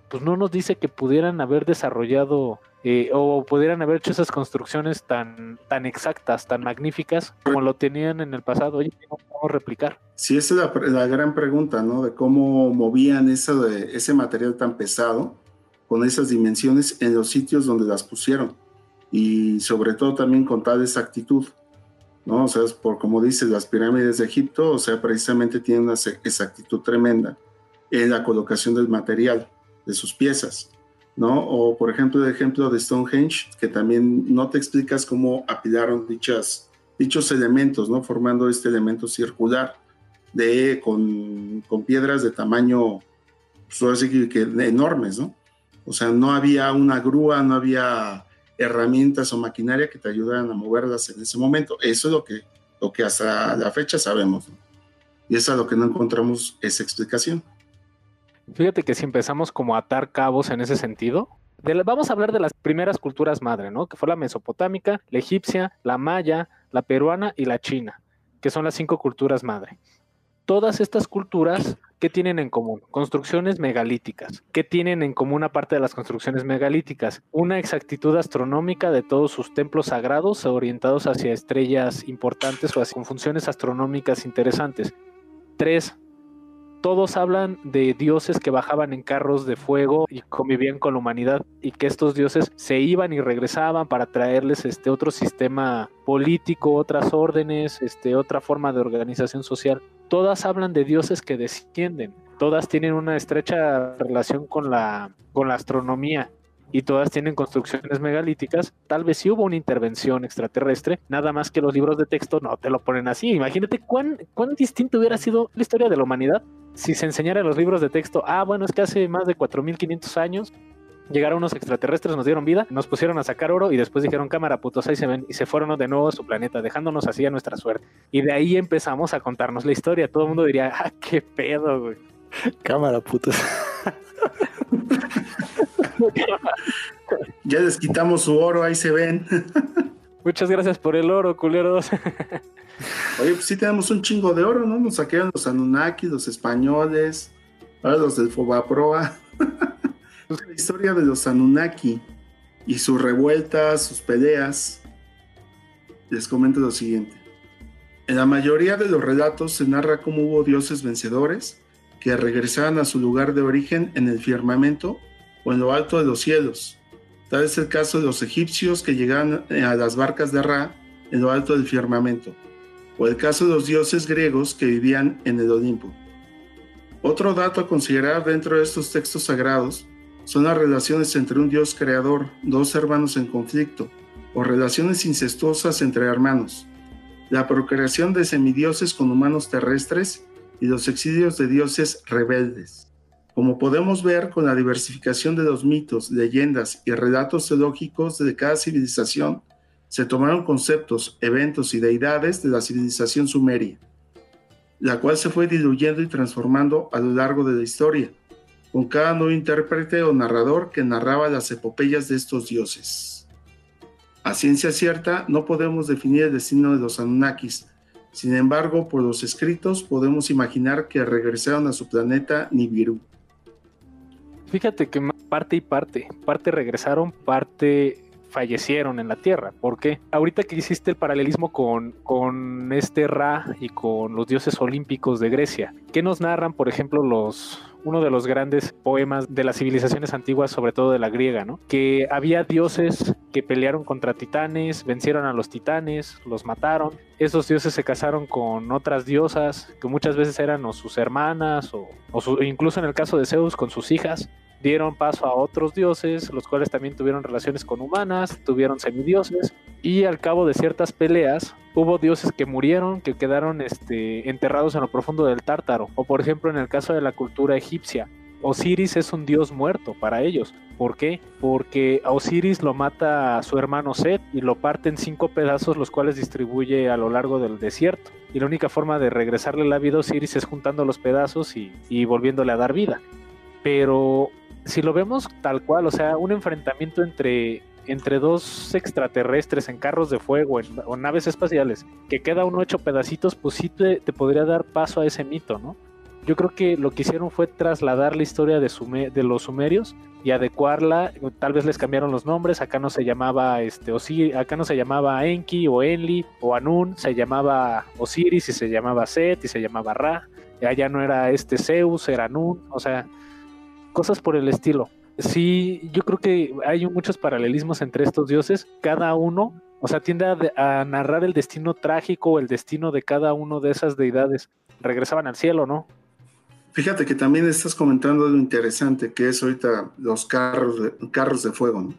[SPEAKER 4] pues no nos dice que pudieran haber desarrollado eh, o pudieran haber hecho esas construcciones tan, tan exactas, tan magníficas como lo tenían en el pasado. Oye, ¿cómo podemos replicar?
[SPEAKER 2] Sí, esa es la, gran pregunta, ¿no? De cómo movían eso ese material tan pesado con esas dimensiones en los sitios donde las pusieron y sobre todo también con tal exactitud, ¿no? O sea, por como dices, las pirámides de Egipto, o sea, precisamente tienen una exactitud tremenda en la colocación del material, de sus piezas. ¿no? O por ejemplo el ejemplo de Stonehenge, que también no te explicas cómo apilaron dichas, dichos elementos, ¿no? Formando este elemento circular de, con, piedras de tamaño, pues que, que enormes, ¿no? O sea, no había una grúa, no había herramientas o maquinaria que te ayudaran a moverlas en ese momento. Eso es lo que, lo que hasta la fecha sabemos. Y es a lo que no encontramos esa explicación.
[SPEAKER 4] Fíjate que si empezamos como a atar cabos en ese sentido, vamos a hablar de las primeras culturas madre, ¿no? Que fue la mesopotámica, la egipcia, la maya, la peruana y la china, que son las cinco culturas madre. Todas estas culturas, ¿qué tienen en común? Construcciones megalíticas. ¿Qué tienen en común aparte de las construcciones megalíticas? Una exactitud astronómica de todos sus templos sagrados orientados hacia estrellas importantes o hacia funciones astronómicas interesantes. Tres, todos hablan de dioses que bajaban en carros de fuego y convivían con la humanidad y que estos dioses se iban y regresaban para traerles este otro sistema político, otras órdenes, este otra forma de organización social. Todas hablan de dioses que descienden. Todas tienen una estrecha relación con la con la astronomía y todas tienen construcciones megalíticas, tal vez sí hubo una intervención extraterrestre, nada más que los libros de texto no te lo ponen así. Imagínate cuán, cuán distinto hubiera sido la historia de la humanidad si se enseñara en los libros de texto, ah, bueno, es que hace más de 4.500 años llegaron unos extraterrestres, nos dieron vida, nos pusieron a sacar oro y después dijeron cámara putos ahí se ven y se fueron de nuevo a su planeta, dejándonos así a nuestra suerte. Y de ahí empezamos a contarnos la historia. Todo el mundo diría, ah, qué pedo, güey.
[SPEAKER 3] Cámara putos.
[SPEAKER 2] ya les quitamos su oro, ahí se ven.
[SPEAKER 4] Muchas gracias por el oro, culeros.
[SPEAKER 2] Oye, pues sí tenemos un chingo de oro, ¿no? Nos saquearon los Anunnaki, los españoles, ahora los del Fobaproa. La historia de los Anunnaki y sus revueltas, sus peleas. Les comento lo siguiente. En la mayoría de los relatos se narra cómo hubo dioses vencedores que regresaban a su lugar de origen en el firmamento o en lo alto de los cielos. Tal es el caso de los egipcios que llegaban a las barcas de Ra en lo alto del firmamento, o el caso de los dioses griegos que vivían en el Olimpo. Otro dato a considerar dentro de estos textos sagrados son las relaciones entre un dios creador, dos hermanos en conflicto, o relaciones incestuosas entre hermanos, la procreación de semidioses con humanos terrestres y los exilios de dioses rebeldes. Como podemos ver con la diversificación de los mitos, leyendas y relatos teológicos de cada civilización, se tomaron conceptos, eventos y deidades de la civilización sumeria, la cual se fue diluyendo y transformando a lo largo de la historia, con cada nuevo intérprete o narrador que narraba las epopeyas de estos dioses. A ciencia cierta, no podemos definir el destino de los Anunnakis, sin embargo, por los escritos podemos imaginar que regresaron a su planeta Nibiru.
[SPEAKER 4] Fíjate que parte y parte. Parte regresaron, parte fallecieron en la tierra. ¿Por qué? Ahorita que hiciste el paralelismo con, con este Ra y con los dioses olímpicos de Grecia, ¿qué nos narran, por ejemplo, los uno de los grandes poemas de las civilizaciones antiguas, sobre todo de la griega, ¿no? Que había dioses que pelearon contra titanes, vencieron a los titanes, los mataron. Esos dioses se casaron con otras diosas, que muchas veces eran o sus hermanas, o incluso en el caso de Zeus, con sus hijas dieron paso a otros dioses, los cuales también tuvieron relaciones con humanas, tuvieron semidioses, y al cabo de ciertas peleas hubo dioses que murieron, que quedaron este, enterrados en lo profundo del Tártaro, o por ejemplo en el caso de la cultura egipcia, Osiris es un dios muerto para ellos. ¿Por qué? Porque a Osiris lo mata a su hermano Set y lo parte en cinco pedazos, los cuales distribuye a lo largo del desierto. Y la única forma de regresarle la vida a Osiris es juntando los pedazos y, y volviéndole a dar vida. Pero si lo vemos tal cual, o sea, un enfrentamiento entre, entre dos extraterrestres en carros de fuego o naves espaciales, que queda uno hecho pedacitos, pues sí te, podría dar paso a ese mito, ¿no? Yo creo que lo que hicieron fue trasladar la historia de, los sumerios y adecuarla, tal vez les cambiaron los nombres, acá no se llamaba este Osiris, acá no se llamaba Enki o Enli o Anun, se llamaba Osiris y se llamaba Set y se llamaba Ra, allá no era este Zeus, era Anun, o sea, cosas por el estilo. Sí, yo creo que hay muchos paralelismos entre estos dioses, cada uno, o sea, tiende a, narrar el destino trágico, el destino de cada uno de esas deidades. Regresaban al cielo, ¿no?
[SPEAKER 2] Fíjate que también estás comentando lo interesante que es ahorita los carros de, carros de fuego, ¿no?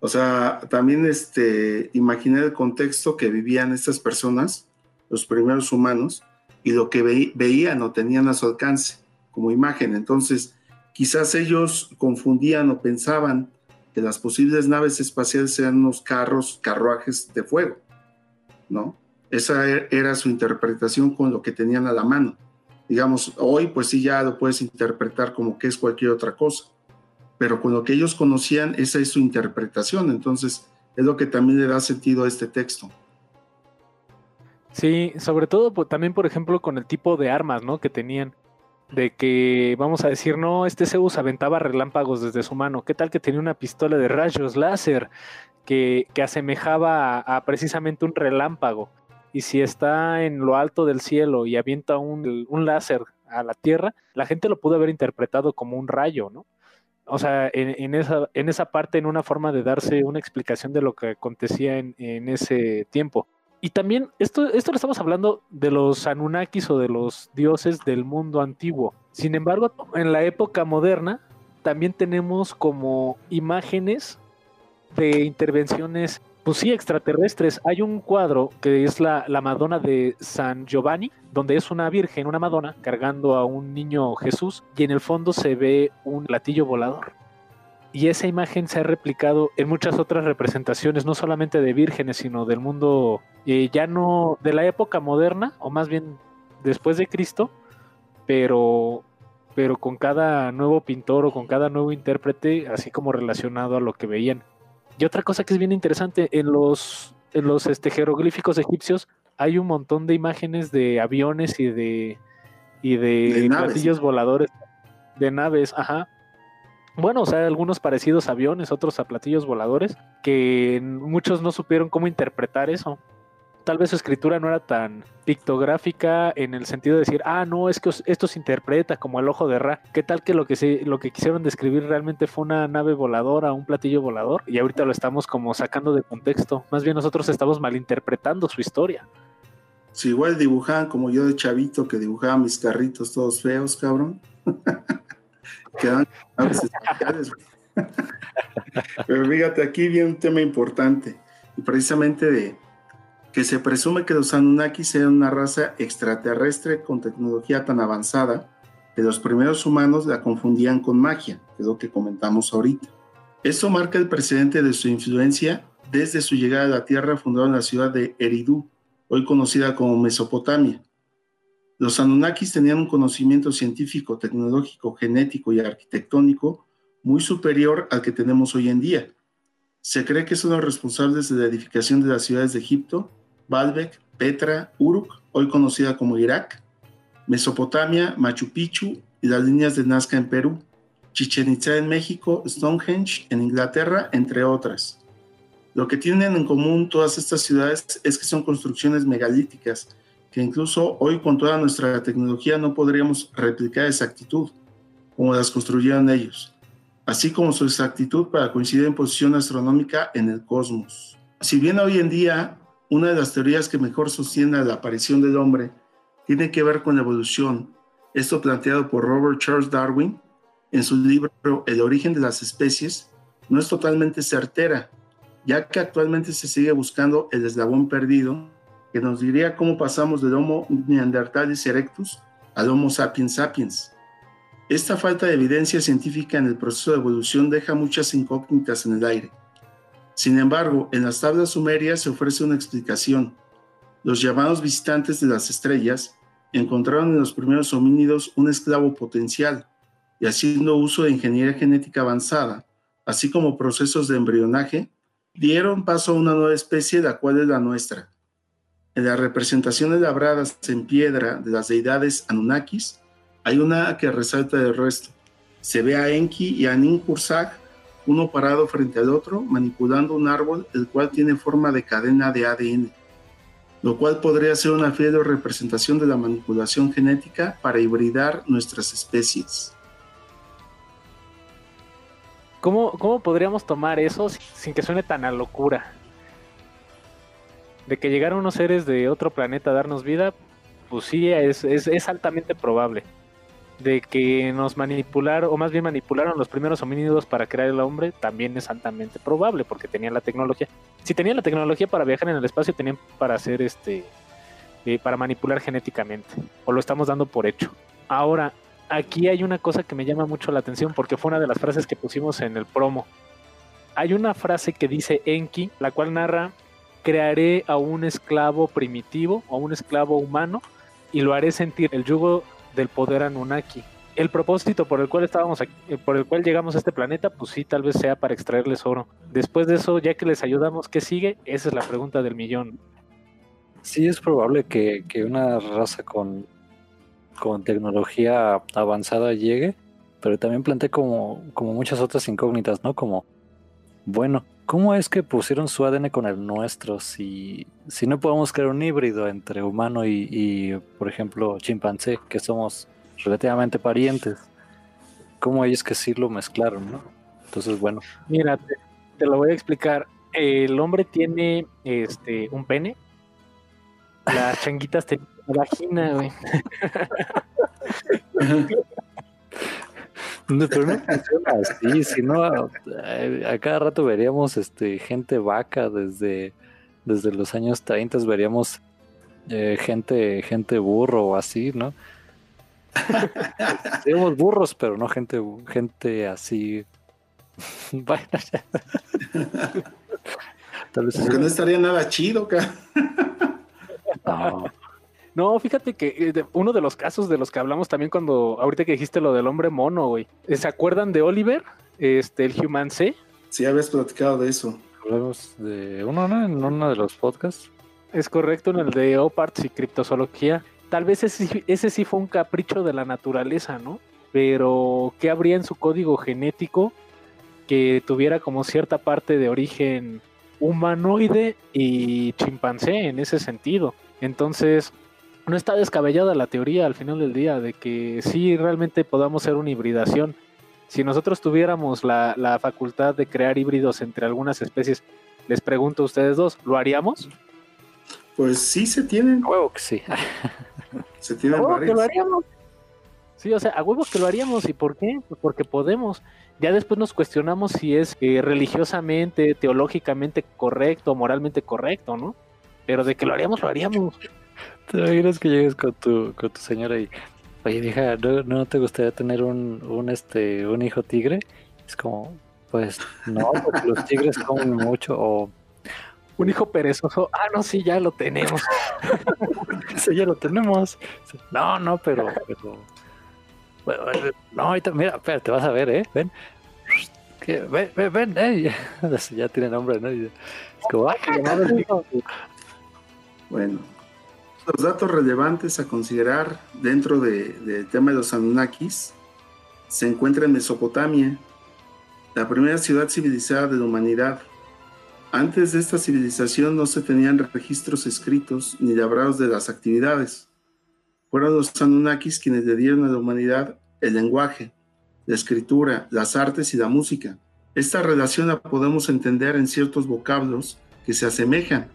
[SPEAKER 2] O sea, también este, imaginé el contexto que vivían estas personas, los primeros humanos, y lo que veían o tenían a su alcance como imagen. Entonces, Quizás ellos confundían o pensaban que las posibles naves espaciales eran unos carros, carruajes de fuego, ¿no? Esa e-, era su interpretación con lo que tenían a la mano. Digamos, hoy pues sí ya lo puedes interpretar como que es cualquier otra cosa, pero con lo que ellos conocían, esa es su interpretación, entonces es lo que también le da sentido a este texto.
[SPEAKER 4] Sí, sobre todo también, por ejemplo, con el tipo de armas, ¿no? Que tenían de que vamos a decir, no, este Zeus aventaba relámpagos desde su mano. ¿Qué tal que tenía una pistola de rayos láser que, que asemejaba a, precisamente un relámpago? Y si está en lo alto del cielo y avienta un, un láser a la tierra, la gente lo pudo haber interpretado como un rayo, ¿no? O sea, en, en, esa, en esa parte, en una forma de darse una explicación de lo que acontecía en, en ese tiempo. Y también, esto, esto lo estamos hablando de los Anunnakis o de los dioses del mundo antiguo. Sin embargo, en la época moderna, también tenemos como imágenes de intervenciones, pues sí, extraterrestres. Hay un cuadro que es la, la Madonna de San Giovanni, donde es una virgen, una Madonna, cargando a un niño Jesús, y en el fondo se ve un platillo volador y esa imagen se ha replicado en muchas otras representaciones, no solamente de vírgenes, sino del mundo eh, ya no de la época moderna, o más bien después de Cristo, pero, pero con cada nuevo pintor o con cada nuevo intérprete, así como relacionado a lo que veían. Y otra cosa que es bien interesante, en los, en los este, jeroglíficos egipcios hay un montón de imágenes de aviones y de, y de, platillos voladores, de naves, ajá bueno, o sea, algunos parecidos a aviones, otros a platillos voladores, que muchos no supieron cómo interpretar eso. Tal vez su escritura no era tan pictográfica en el sentido de decir, ah, no, es que esto se interpreta como el ojo de Ra. ¿Qué tal que lo que, se, lo que quisieron describir realmente fue una nave voladora, un platillo volador? Y ahorita lo estamos como sacando de contexto. Más bien nosotros estamos malinterpretando su historia.
[SPEAKER 2] Si igual dibujaban como yo de chavito que dibujaba mis carritos todos feos, cabrón. quedan especiales. Pero fíjate, aquí viene un tema importante, y precisamente de que se presume que los Anunnakis eran una raza extraterrestre con tecnología tan avanzada que los primeros humanos la confundían con magia, que es lo que comentamos ahorita. Esto marca el precedente de su influencia desde su llegada a la Tierra fundaron la ciudad de Eridu, hoy conocida como Mesopotamia, los Anunnakis tenían un conocimiento científico, tecnológico, genético y arquitectónico muy superior al que tenemos hoy en día. Se cree que son los responsables de la edificación de las ciudades de Egipto, Baalbek, Petra, Uruk, hoy conocida como Irak, Mesopotamia, Machu Picchu y las líneas de Nazca en Perú, Chichen Itza en México, Stonehenge en Inglaterra, entre otras. Lo que tienen en común todas estas ciudades es que son construcciones megalíticas, que incluso hoy con toda nuestra tecnología no podríamos replicar exactitud, como las construyeron ellos, así como su exactitud para coincidir en posición astronómica en el cosmos. Si bien hoy en día una de las teorías que mejor sostiene la aparición del hombre tiene que ver con la evolución, esto planteado por Robert Charles Darwin en su libro El origen de las especies, no es totalmente certera, ya que actualmente se sigue buscando el eslabón perdido que nos diría cómo pasamos del Homo neanderthalis erectus al Homo sapiens sapiens. Esta falta de evidencia científica en el proceso de evolución deja muchas incógnitas en el aire. Sin embargo, en las tablas sumerias se ofrece una explicación. Los llamados visitantes de las estrellas encontraron en los primeros homínidos un esclavo potencial y haciendo uso de ingeniería genética avanzada, así como procesos de embrionaje, dieron paso a una nueva especie, la cual es la nuestra. En las representaciones labradas en piedra de las deidades Anunnakis, hay una que resalta del resto. Se ve a Enki y a Ninhursag, uno parado frente al otro, manipulando un árbol el cual tiene forma de cadena de ADN, lo cual podría ser una fiel representación de la manipulación genética para hibridar nuestras especies.
[SPEAKER 4] ¿Cómo, ¿Cómo podríamos tomar eso sin que suene tan a locura? De que llegaron unos seres de otro planeta a darnos vida, pues sí, es, es, altamente probable. De que nos manipularon, o más bien manipularon los primeros homínidos para crear el hombre, también es altamente probable, porque tenían la tecnología. Si tenían la tecnología para viajar en el espacio, tenían para hacer este. Eh, para manipular genéticamente. O lo estamos dando por hecho. Ahora, aquí hay una cosa que me llama mucho la atención porque fue una de las frases que pusimos en el promo. Hay una frase que dice Enki, la cual narra, crearé a un esclavo primitivo, a un esclavo humano, y lo haré sentir el yugo del poder Anunnaki. El propósito por el cual estábamos aquí, eh, por el cual llegamos a este planeta, pues sí, tal vez sea para extraerles oro. Después de eso, ya que les ayudamos, ¿qué sigue? Esa es la pregunta del millón.
[SPEAKER 3] Sí, es probable que, que una raza con con tecnología avanzada llegue, pero también planteé como, como muchas otras incógnitas, ¿no? Como, bueno, ¿cómo es que pusieron su ADN con el nuestro si, si no podemos crear un híbrido entre humano y, por ejemplo, chimpancé, que somos relativamente parientes? ¿Cómo ellos que sí lo mezclaron, no? Entonces, bueno.
[SPEAKER 4] Mira, te, te lo voy a explicar. El hombre tiene este un pene. Las changuitas tienen vagina, güey.
[SPEAKER 3] No, pero no funciona así, si no, a, cada rato veríamos este gente vaca desde, desde los años 30, veríamos eh, gente, gente burro o así, ¿no? Tenemos burros, pero no gente, gente así.
[SPEAKER 2] Tal vez no estaría nada chido, cara.
[SPEAKER 4] No. No, fíjate que eh, uno de los casos de los que hablamos también cuando ahorita que dijiste lo del hombre mono, güey. ¿Se acuerdan de Oliver? Este, el Human C.
[SPEAKER 2] Sí, habías platicado de eso.
[SPEAKER 3] Hablamos de uno, ¿no? En uno de los podcasts.
[SPEAKER 4] Es correcto, en el de Oparts y criptozoología. Tal vez ese, ese sí fue un capricho de la naturaleza, ¿no? Pero, ¿qué habría en su código genético que tuviera como cierta parte de origen humanoide y chimpancé en ese sentido? Entonces, no está descabellada la teoría al final del día de que sí realmente podamos ser una hibridación. Si nosotros tuviéramos la, facultad de crear híbridos entre algunas especies, les pregunto a ustedes dos, ¿lo haríamos?
[SPEAKER 2] Pues sí se tienen.
[SPEAKER 3] A huevo que sí.
[SPEAKER 2] se tienen a
[SPEAKER 4] que lo haríamos. Sí, o sea, a huevo que lo haríamos. ¿Y por qué? Pues porque podemos. Ya después nos cuestionamos si es eh, religiosamente, teológicamente correcto, moralmente correcto, ¿no? Pero de que lo haríamos, lo haríamos.
[SPEAKER 3] ¿Te imaginas que llegues con tu, con tu señora y, oye, hija, ¿no, te gustaría tener un, un, este, un hijo tigre? Es como, pues no, porque los tigres comen mucho o...
[SPEAKER 4] Un hijo perezoso, ah, no, sí, ya lo tenemos.
[SPEAKER 3] sí, ya lo tenemos. No, no, pero... pero... no, ahorita, mira, espera, te vas a ver, ¿eh? Ven. Ven, ven, ven, eh. ya tiene nombre, ¿no? Es como,
[SPEAKER 2] Bueno, los datos relevantes a considerar dentro del tema de los Anunnakis se encuentra en Mesopotamia, la primera ciudad civilizada de la humanidad. Antes de esta civilización no se tenían registros escritos ni labrados de las actividades. Fueron los Anunnakis quienes le dieron a la humanidad el lenguaje, la escritura, las artes y la música. Esta relación la podemos entender en ciertos vocablos que se asemejan.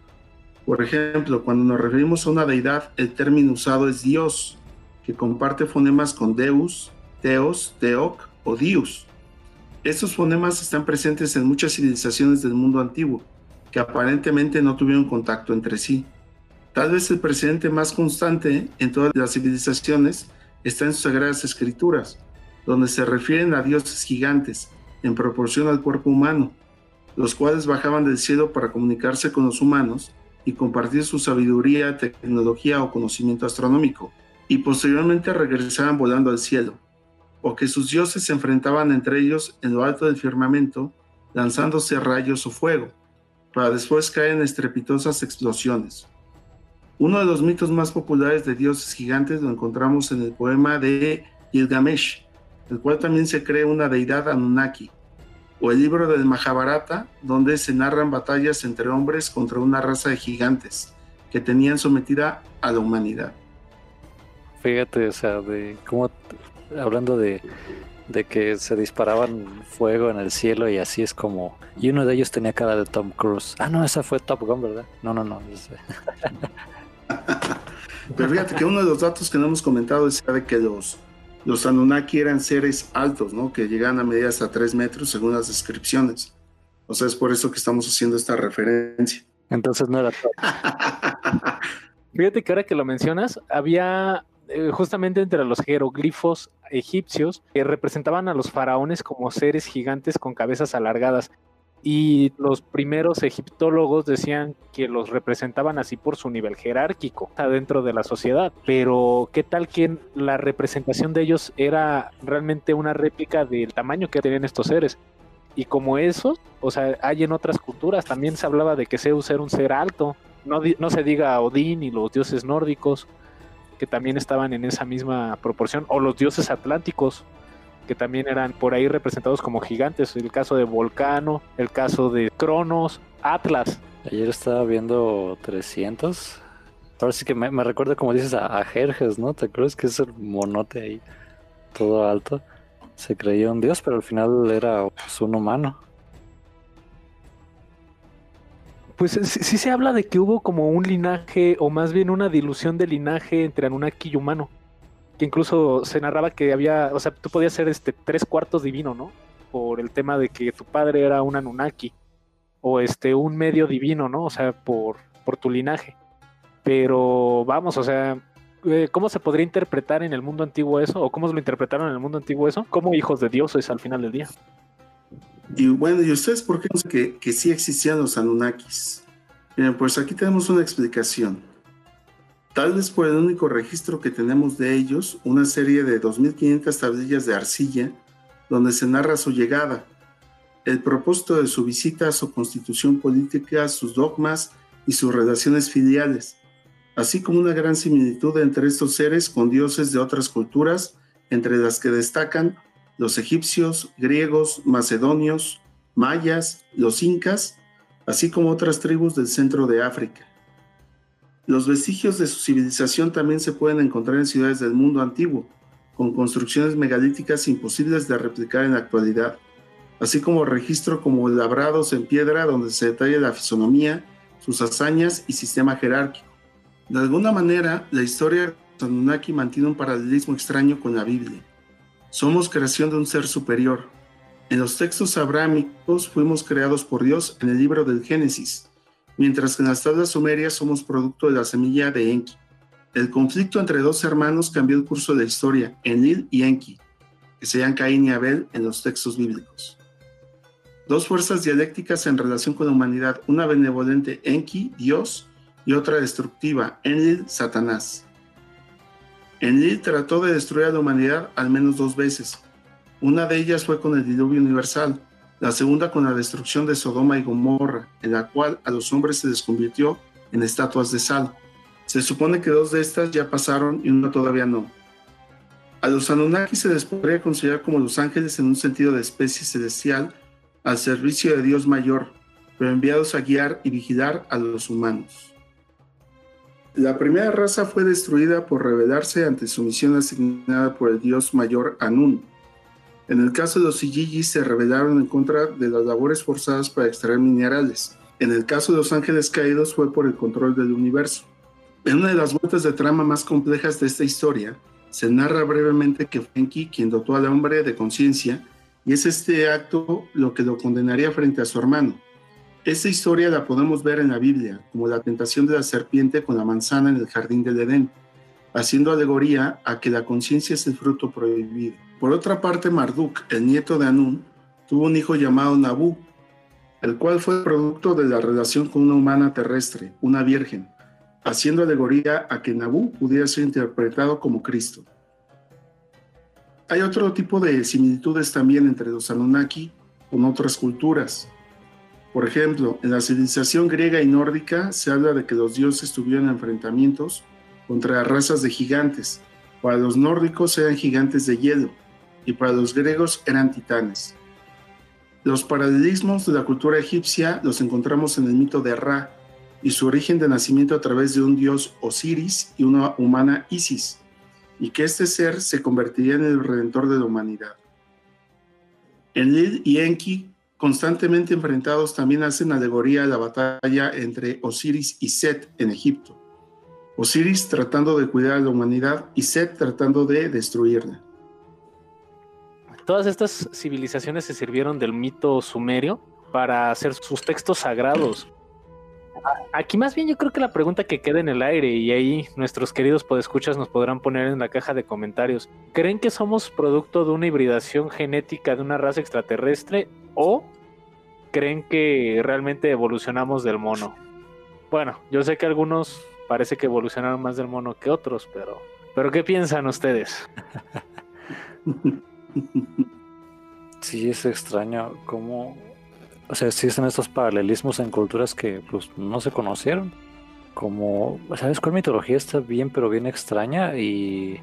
[SPEAKER 2] Por ejemplo, cuando nos referimos a una deidad, el término usado es Dios, que comparte fonemas con Deus, Theos, Teoc o Dios. Estos fonemas están presentes en muchas civilizaciones del mundo antiguo, que aparentemente no tuvieron contacto entre sí. Tal vez el precedente más constante en todas las civilizaciones está en sus sagradas escrituras, donde se refieren a dioses gigantes en proporción al cuerpo humano, los cuales bajaban del cielo para comunicarse con los humanos y compartir su sabiduría, tecnología o conocimiento astronómico, y posteriormente regresaban volando al cielo o que sus dioses se enfrentaban entre ellos en lo alto del firmamento, lanzándose rayos o fuego, para después caer en estrepitosas explosiones. Uno de los mitos más populares de dioses gigantes lo encontramos en el poema de Gilgamesh, el cual también se cree una deidad Anunnaki, o el libro del Mahabharata, donde se narran batallas entre hombres contra una raza de gigantes que tenían sometida a la humanidad.
[SPEAKER 3] Fíjate, o sea, de cómo hablando de, que se disparaban fuego en el cielo y así es como... Y uno de ellos tenía cara de Tom Cruise. Ah, no, esa fue Top Gun, ¿verdad? No, no, no.
[SPEAKER 2] Pero fíjate que uno de los datos que no hemos comentado es de que los, los Anunnaki eran seres altos, ¿no? Que llegaban a medir hasta 3 metros según las descripciones. O sea, es por eso que estamos haciendo esta referencia.
[SPEAKER 3] Entonces no era
[SPEAKER 4] Fíjate que ahora que lo mencionas, había eh, justamente entre los jeroglifos egipcios que representaban a los faraones como seres gigantes con cabezas alargadas. Y los primeros egiptólogos decían que los representaban así por su nivel jerárquico dentro de la sociedad. Pero, ¿qué tal que la representación de ellos era realmente una réplica del tamaño que tenían estos seres? Y como eso, o sea, hay en otras culturas, también se hablaba de que Zeus era un ser alto. No, no se diga Odín y los dioses nórdicos que también estaban en esa misma proporción, o los dioses atlánticos, que también eran por ahí representados como gigantes, el caso de Volcano, el caso de Cronos, Atlas.
[SPEAKER 3] Ayer estaba viendo 300. Ahora sí que me, me recuerda como dices a, Jerjes, ¿no? ¿Te acuerdas que es el monote ahí, todo alto? Se creía un dios, pero al final era pues, un humano.
[SPEAKER 4] Pues sí, se habla de que hubo como un linaje, o más bien una dilución de linaje entre Anunnaki y humano. Que incluso se narraba que había, o sea, tú podías ser este tres cuartos divino, ¿no? Por el tema de que tu padre era un Anunnaki. O este, un medio divino, ¿no? O sea, por, por tu linaje. Pero vamos, o sea, eh, ¿cómo se podría interpretar en el mundo antiguo eso? ¿O cómo lo interpretaron en el mundo antiguo eso? Como hijos de dioses al final del día.
[SPEAKER 2] Y bueno, ¿y ustedes por qué que, que sí existían los Anunnakis? Bien, pues aquí tenemos una explicación. Tal vez por el único registro que tenemos de ellos, una serie de 2.500 tablillas de arcilla, donde se narra su llegada, el propósito de su visita, su constitución política, sus dogmas y sus relaciones filiales, así como una gran similitud entre estos seres con dioses de otras culturas, entre las que destacan los egipcios, griegos, macedonios, mayas, los incas, así como otras tribus del centro de África. Los vestigios de su civilización también se pueden encontrar en ciudades del mundo antiguo, con construcciones megalíticas imposibles de replicar en la actualidad, así como registro como labrados en piedra donde se detalla la fisonomía, sus hazañas y sistema jerárquico. De alguna manera, la historia de Anunnaki mantiene un paralelismo extraño con la Biblia. Somos creación de un ser superior. En los textos abrámicos fuimos creados por Dios en el libro del Génesis, mientras que en las tablas sumerias somos producto de la semilla de Enki. El conflicto entre dos hermanos cambió el curso de la historia, Enlil y Enki, que serían Caín y Abel en los textos bíblicos. Dos fuerzas dialécticas en relación con la humanidad, una benevolente Enki, Dios, y otra destructiva, Enlil, Satanás. Enlil trató de destruir a la humanidad al menos dos veces. Una de ellas fue con el diluvio universal, la segunda con la destrucción de Sodoma y Gomorra, en la cual a los hombres se les convirtió en estatuas de sal. Se supone que dos de estas ya pasaron y una todavía no. A los Anunnaki se les podría considerar como los ángeles en un sentido de especie celestial al servicio de Dios mayor, pero enviados a guiar y vigilar a los humanos. La primera raza fue destruida por rebelarse ante su misión asignada por el dios mayor Anun. En el caso de los Igigis se rebelaron en contra de las labores forzadas para extraer minerales. En el caso de los ángeles caídos fue por el control del universo. En una de las vueltas de trama más complejas de esta historia, se narra brevemente que fue Enki quien dotó al hombre de conciencia y es este acto lo que lo condenaría frente a su hermano. Esta historia la podemos ver en la Biblia, como la tentación de la serpiente con la manzana en el jardín del Edén, haciendo alegoría a que la conciencia es el fruto prohibido. Por otra parte, Marduk, el nieto de Anún, tuvo un hijo llamado Nabú, el cual fue producto de la relación con una humana terrestre, una virgen, haciendo alegoría a que Nabú pudiera ser interpretado como Cristo. Hay otro tipo de similitudes también entre los Anunnaki con otras culturas. Por ejemplo, en la civilización griega y nórdica se habla de que los dioses tuvieron enfrentamientos contra razas de gigantes. Para los nórdicos eran gigantes de hielo y para los griegos eran titanes. Los paralelismos de la cultura egipcia los encontramos en el mito de Ra y su origen de nacimiento a través de un dios Osiris y una humana Isis, y que este ser se convertiría en el redentor de la humanidad. Enlil y Enki constantemente enfrentados también hacen alegoría a la batalla entre Osiris y Set en Egipto. Osiris tratando de cuidar a la humanidad y Set tratando de destruirla.
[SPEAKER 4] Todas estas civilizaciones se sirvieron del mito sumerio para hacer sus textos sagrados. Aquí más bien yo creo que la pregunta que queda en el aire y ahí nuestros queridos podescuchas nos podrán poner en la caja de comentarios. ¿Creen que somos producto de una hibridación genética de una raza extraterrestre o creen que realmente evolucionamos del mono? Bueno, yo sé que algunos parece que evolucionaron más del mono que otros, pero pero ¿qué piensan ustedes?
[SPEAKER 3] Sí, es extraño cómo o sea, existen estos paralelismos en culturas que pues no se conocieron. Como, ¿sabes cuál mitología está bien pero bien extraña? Y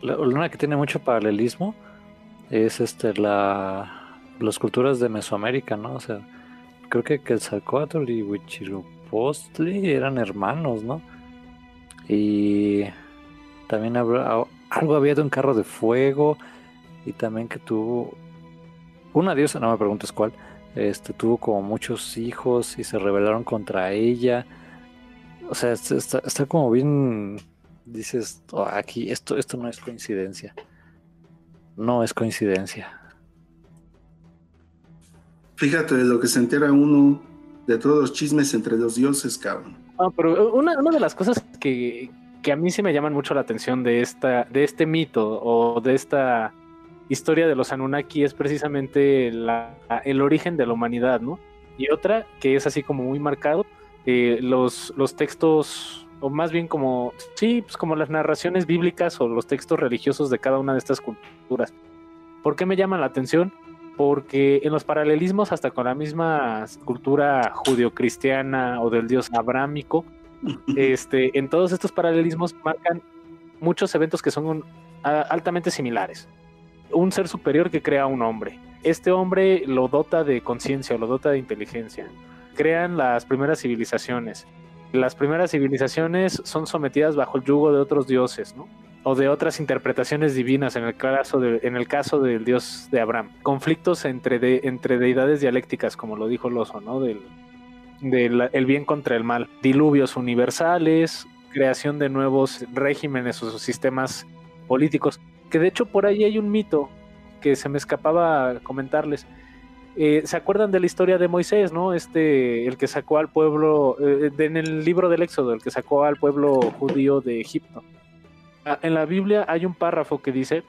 [SPEAKER 3] la, una que tiene mucho paralelismo es este la las culturas de Mesoamérica, ¿no? O sea, creo que Quetzalcóatl y Huitzilopochtli eran hermanos, ¿no? Y también algo había de un carro de fuego y también que tuvo una diosa, no me preguntes cuál, este, tuvo como muchos hijos y se rebelaron contra ella. O sea, está, como bien, dices, oh, aquí esto, esto no es coincidencia. No es coincidencia.
[SPEAKER 2] Fíjate de lo que se entera uno de todos los chismes entre los dioses, cabrón.
[SPEAKER 4] Ah, pero una, una de las cosas que, que, a mí sí me llaman mucho la atención de, esta, de este mito o de esta historia de los Anunnaki es precisamente el origen de la humanidad, ¿no? Y otra que es así como muy marcado, eh, los, los textos, o más bien como, sí, pues como las narraciones bíblicas o los textos religiosos de cada una de estas culturas. ¿Por qué me llaman la atención? Porque en los paralelismos hasta con la misma cultura judio-cristiana o del dios abrámico, este, en todos estos paralelismos marcan muchos eventos que son altamente similares un ser superior que crea un hombre. Este hombre lo dota de conciencia, lo dota de inteligencia. Crean las primeras civilizaciones. Las primeras civilizaciones son sometidas bajo el yugo de otros dioses, ¿no? O de otras interpretaciones divinas en el caso, de, en el caso del dios de Abraham. Conflictos entre, de, entre deidades dialécticas, como lo dijo Loso, ¿no? Del, del el bien contra el mal. Diluvios universales, creación de nuevos regímenes o sistemas políticos. Que de hecho por ahí hay un mito que se me escapaba comentarles. Eh, ¿Se acuerdan de la historia de Moisés, no? Este, el que sacó al pueblo, eh, en el libro del Éxodo, el que sacó al pueblo judío de Egipto. Ah, en la Biblia hay un párrafo que dice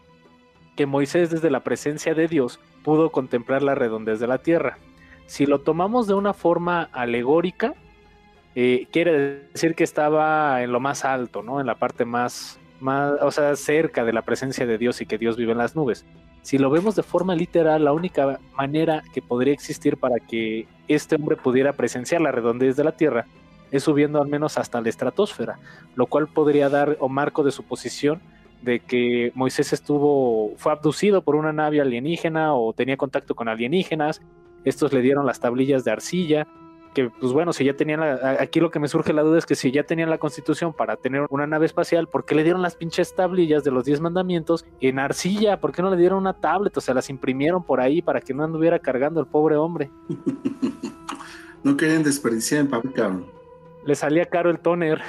[SPEAKER 4] que Moisés desde la presencia de Dios pudo contemplar la redondez de la tierra. Si lo tomamos de una forma alegórica, eh, quiere decir que estaba en lo más alto, ¿no? En la parte más, más, o sea, cerca de la presencia de Dios y que Dios vive en las nubes. Si lo vemos de forma literal, la única manera que podría existir para que este hombre pudiera presenciar la redondez de la Tierra es subiendo al menos hasta la estratosfera, lo cual podría dar o marco de su posición de que Moisés estuvo, fue abducido por una nave alienígena o tenía contacto con alienígenas, estos le dieron las tablillas de arcilla, que pues bueno, si ya tenían la, aquí lo que me surge la duda es que si ya tenían la constitución para tener una nave espacial, ¿por qué le dieron las pinches tablillas de los 10 mandamientos en arcilla? ¿Por qué no le dieron una tablet? O sea, las imprimieron por ahí para que no anduviera cargando el pobre hombre.
[SPEAKER 2] no querían desperdiciar en papel, cabrón.
[SPEAKER 4] Le salía caro el toner.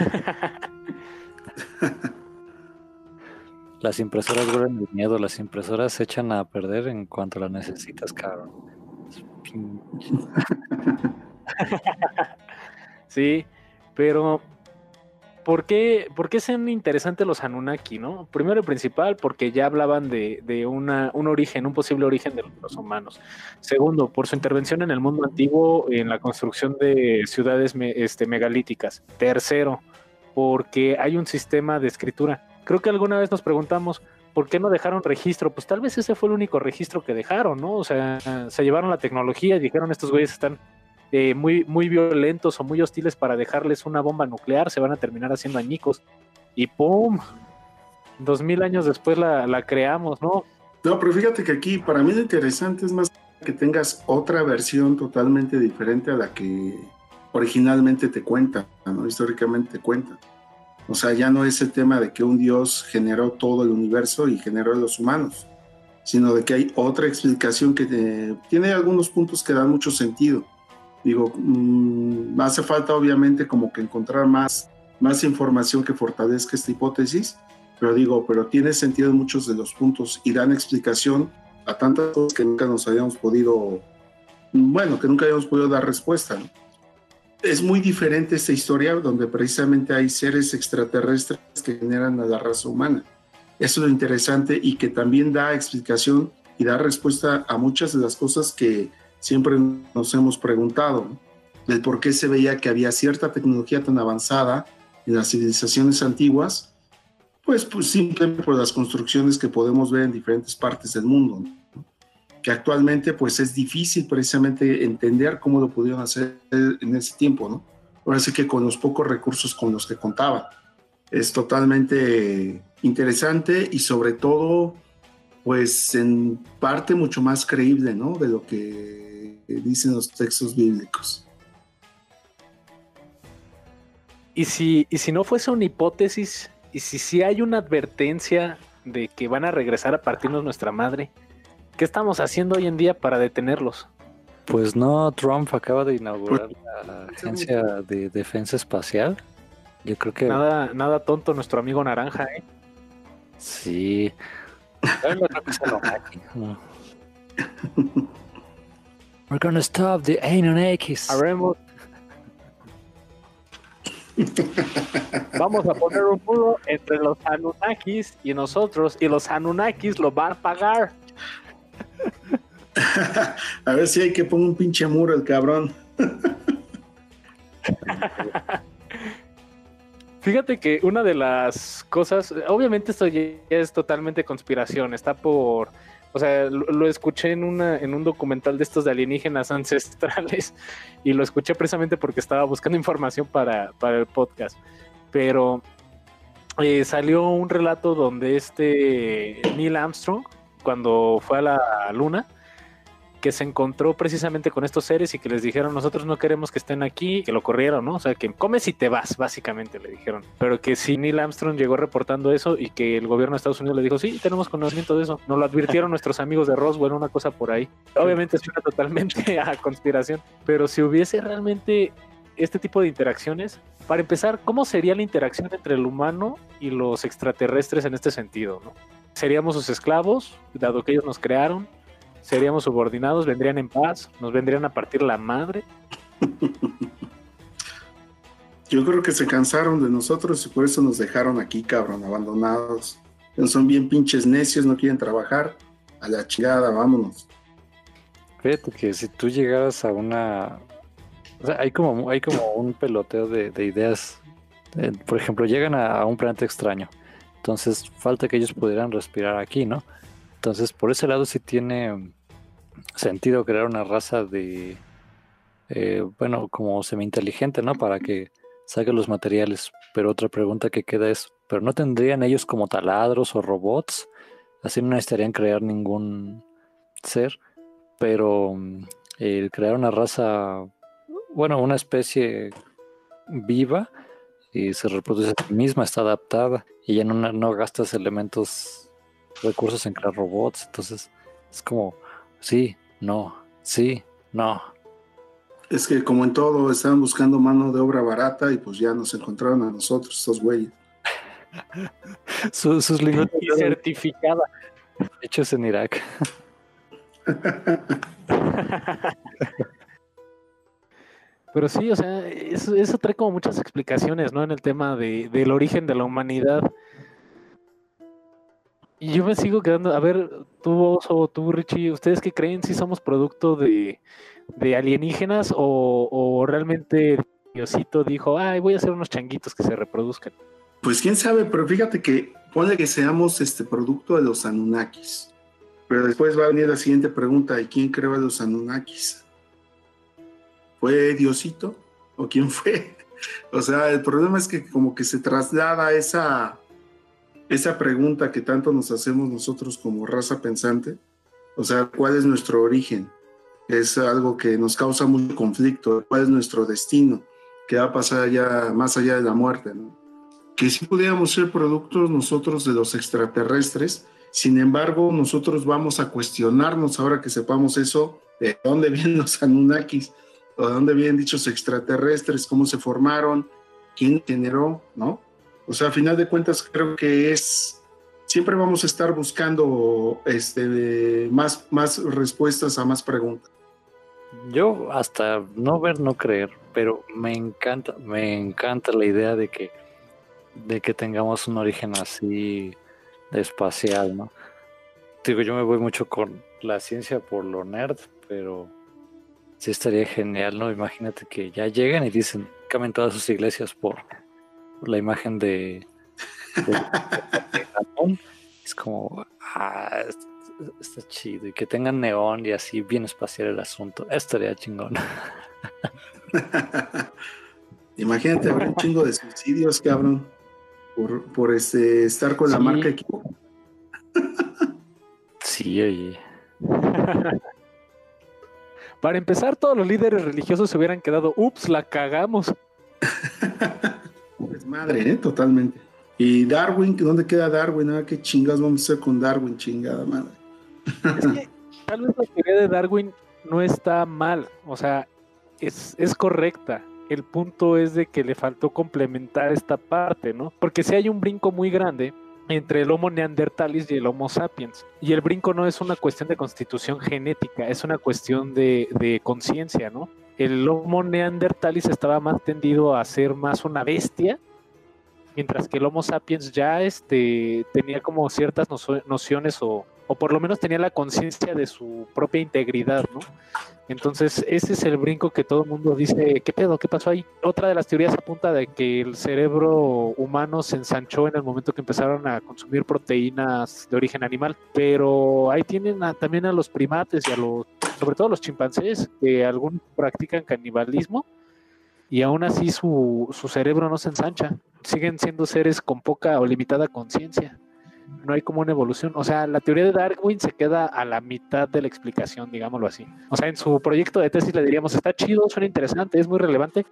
[SPEAKER 3] Las impresoras duran el miedo, las impresoras se echan a perder en cuanto las necesitas, cabrón.
[SPEAKER 4] sí, pero ¿por qué, ¿por qué son interesantes los Anunnaki, no? Primero y principal, porque ya hablaban de, un origen, un posible origen de los humanos. Segundo, por su intervención en el mundo antiguo en la construcción de ciudades este, megalíticas. Tercero, porque hay un sistema de escritura. Creo que alguna vez nos preguntamos, ¿por qué no dejaron registro? Pues tal vez ese fue el único registro que dejaron, ¿no? O sea, se llevaron la tecnología y dijeron, estos güeyes están eh, muy, muy violentos o muy hostiles para dejarles una bomba nuclear, se van a terminar haciendo añicos. Y ¡pum! Dos mil años después la, creamos, ¿no?
[SPEAKER 2] No, pero fíjate que aquí para mí lo interesante es más que tengas otra versión totalmente diferente a la que originalmente te cuenta, ¿no? históricamente te cuenta. O sea, ya no es el tema de que un Dios generó todo el universo y generó a los humanos, sino de que hay otra explicación que tiene algunos puntos que dan mucho sentido. Digo, mm, hace falta obviamente como que encontrar más, más información que fortalezca esta hipótesis, pero digo, pero tiene sentido en muchos de los puntos y dan explicación a tantas cosas que nunca nos habíamos podido, bueno, que nunca habíamos podido dar respuesta. Es muy diferente esta historia donde precisamente hay seres extraterrestres que generan a la raza humana. Eso es lo interesante y que también da explicación y da respuesta a muchas de las cosas que siempre nos hemos preguntado del por qué se veía que había cierta tecnología tan avanzada en las civilizaciones antiguas, pues, pues simplemente por las construcciones que podemos ver en diferentes partes del mundo, que actualmente pues es difícil precisamente entender cómo lo pudieron hacer en ese tiempo, ¿no? Ahora sí que con los pocos recursos con los que contaban. Es totalmente interesante y sobre todo pues en parte mucho más creíble, ¿no? De lo que dicen los textos bíblicos.
[SPEAKER 4] Y si, y si no fuese una hipótesis, y si sí hay una advertencia de que van a regresar a partirnos nuestra madre, ¿qué estamos haciendo hoy en día para detenerlos?
[SPEAKER 3] Pues no, Trump acaba de inaugurar pues, la Agencia de Defensa Espacial. Yo creo que.
[SPEAKER 4] Nada, nada tonto nuestro amigo Naranja, ¿eh?
[SPEAKER 3] Sí. We're gonna stop the.
[SPEAKER 4] Haremos. Vamos a poner un muro entre los Anunnakis y nosotros, y los Anunnakis lo van a pagar.
[SPEAKER 2] a ver si hay que poner un pinche muro el cabrón.
[SPEAKER 4] Fíjate que una de las cosas, obviamente esto ya es totalmente conspiración, está por o sea, lo, escuché en, una, en un documental de estos de alienígenas ancestrales y lo escuché precisamente porque estaba buscando información para, para el podcast. Pero eh, salió un relato donde este Neil Armstrong, cuando fue a la luna, que se encontró precisamente con estos seres y que les dijeron, nosotros no queremos que estén aquí, que lo corrieron, ¿no? O sea, que comes y te vas, básicamente le dijeron. Pero que si Neil Armstrong llegó reportando eso y que el gobierno de Estados Unidos le dijo, sí, tenemos conocimiento de eso. Nos lo advirtieron nuestros amigos de Roswell, una cosa por ahí. Obviamente suena totalmente a conspiración, pero si hubiese realmente este tipo de interacciones, para empezar, ¿cómo sería la interacción entre el humano y los extraterrestres en este sentido, ¿no? ¿Seríamos sus esclavos, dado que ellos nos crearon? Seríamos subordinados, vendrían en paz, nos vendrían a partir la madre.
[SPEAKER 2] Yo creo que se cansaron de nosotros y por eso nos dejaron aquí, cabrón, abandonados. Son bien pinches necios, no quieren trabajar. A la chingada, vámonos.
[SPEAKER 3] Fíjate que si tú llegaras a una. O sea, hay como, hay como un peloteo de, ideas. Eh, por ejemplo, llegan a, un planeta extraño. Entonces, falta que ellos pudieran respirar aquí, ¿no? Entonces, por ese lado sí tiene sentido crear una raza de, eh, bueno, como semi-inteligente, ¿no? Para que saque los materiales. Pero otra pregunta que queda es, ¿pero no tendrían ellos como taladros o robots? Así no necesitarían crear ningún ser. Pero mm, el crear una raza, bueno, una especie viva y se reproduce a sí misma, está adaptada y ya no, no gastas elementos, recursos en crear robots. Entonces es como, sí, no, sí, no.
[SPEAKER 2] Es que como en todo, estaban buscando mano de obra barata y pues ya nos encontraron a nosotros, estos güeyes.
[SPEAKER 3] sus, sus
[SPEAKER 4] Y certificada.
[SPEAKER 3] Hechos en Irak.
[SPEAKER 4] Pero sí, o sea, eso, eso, trae como muchas explicaciones, ¿no? En el tema de, del origen de la humanidad. Y yo me sigo quedando, a ver, tú, Oso, tú, Richie, ¿ustedes qué creen? ¿Si somos producto de, de alienígenas o, o, realmente Diosito dijo, ay, voy a hacer unos changuitos que se reproduzcan?
[SPEAKER 2] Pues quién sabe, pero fíjate que pone que seamos este producto de los Anunnakis. Pero después va a venir la siguiente pregunta, ¿y quién creó a los Anunnakis? ¿Fue Diosito? ¿O quién fue? O sea, el problema es que como que se traslada esa, esa pregunta que tanto nos hacemos nosotros como raza pensante. O sea, ¿cuál es nuestro origen? Es algo que nos causa mucho conflicto. ¿Cuál es nuestro destino? ¿Qué va a pasar allá, más allá de la muerte? Que si pudiéramos ser productos nosotros de los extraterrestres, sin embargo, nosotros vamos a cuestionarnos ahora que sepamos eso, de dónde vienen los Anunnakis, o de dónde vienen dichos extraterrestres, cómo se formaron, quién generó, ¿no? O sea, a final de cuentas creo que es, siempre vamos a estar buscando este, más, más respuestas a más preguntas.
[SPEAKER 3] Yo hasta no ver, no creer, pero me encanta, me encanta la idea de que, de que tengamos un origen así espacial, ¿no? Digo, yo me voy mucho con la ciencia por lo nerd, pero sí estaría genial, ¿no? Imagínate que ya llegan y dicen, cambien todas sus iglesias por, la imagen de, es como, ah, está, chido. Y que tengan neón y así bien espacial el asunto. Estaría chingón.
[SPEAKER 2] Imagínate haber un chingo de suicidios, cabrón por, por este, estar con la marca equipo.
[SPEAKER 3] sí, oye.
[SPEAKER 4] Para empezar, todos los líderes religiosos se hubieran quedado, ups, la cagamos.
[SPEAKER 2] madre, ¿eh? totalmente. Y Darwin, ¿dónde queda Darwin? Ah, ¿Qué chingas vamos a hacer con Darwin, chingada madre?
[SPEAKER 4] es que tal vez la teoría de Darwin no está mal, o sea, es, es correcta el punto es de que le faltó complementar esta parte, ¿no? Porque si hay un brinco muy grande entre el Homo neanderthalis y el Homo sapiens. Y el brinco no es una cuestión de constitución genética, es una cuestión de, conciencia, ¿no? El Homo neanderthalis estaba más tendido a ser más una bestia, mientras que el Homo sapiens ya este, tenía como ciertas nociones o, o por lo menos tenía la conciencia de su propia integridad, ¿no? Entonces, ese es el brinco que todo el mundo dice, ¿qué pedo? ¿Qué pasó ahí? Otra de las teorías apunta de que el cerebro humano se ensanchó en el momento que empezaron a consumir proteínas de origen animal, pero ahí tienen también a los primates y a los, sobre todo a los chimpancés, que algunos practican canibalismo y aún así su, su cerebro no se ensancha. Siguen siendo seres con poca o limitada conciencia no hay como una evolución. O sea, la teoría de Darwin se queda a la mitad de la explicación, digámoslo así. O sea, en su proyecto de tesis le diríamos, está chido, suena interesante, es muy relevante,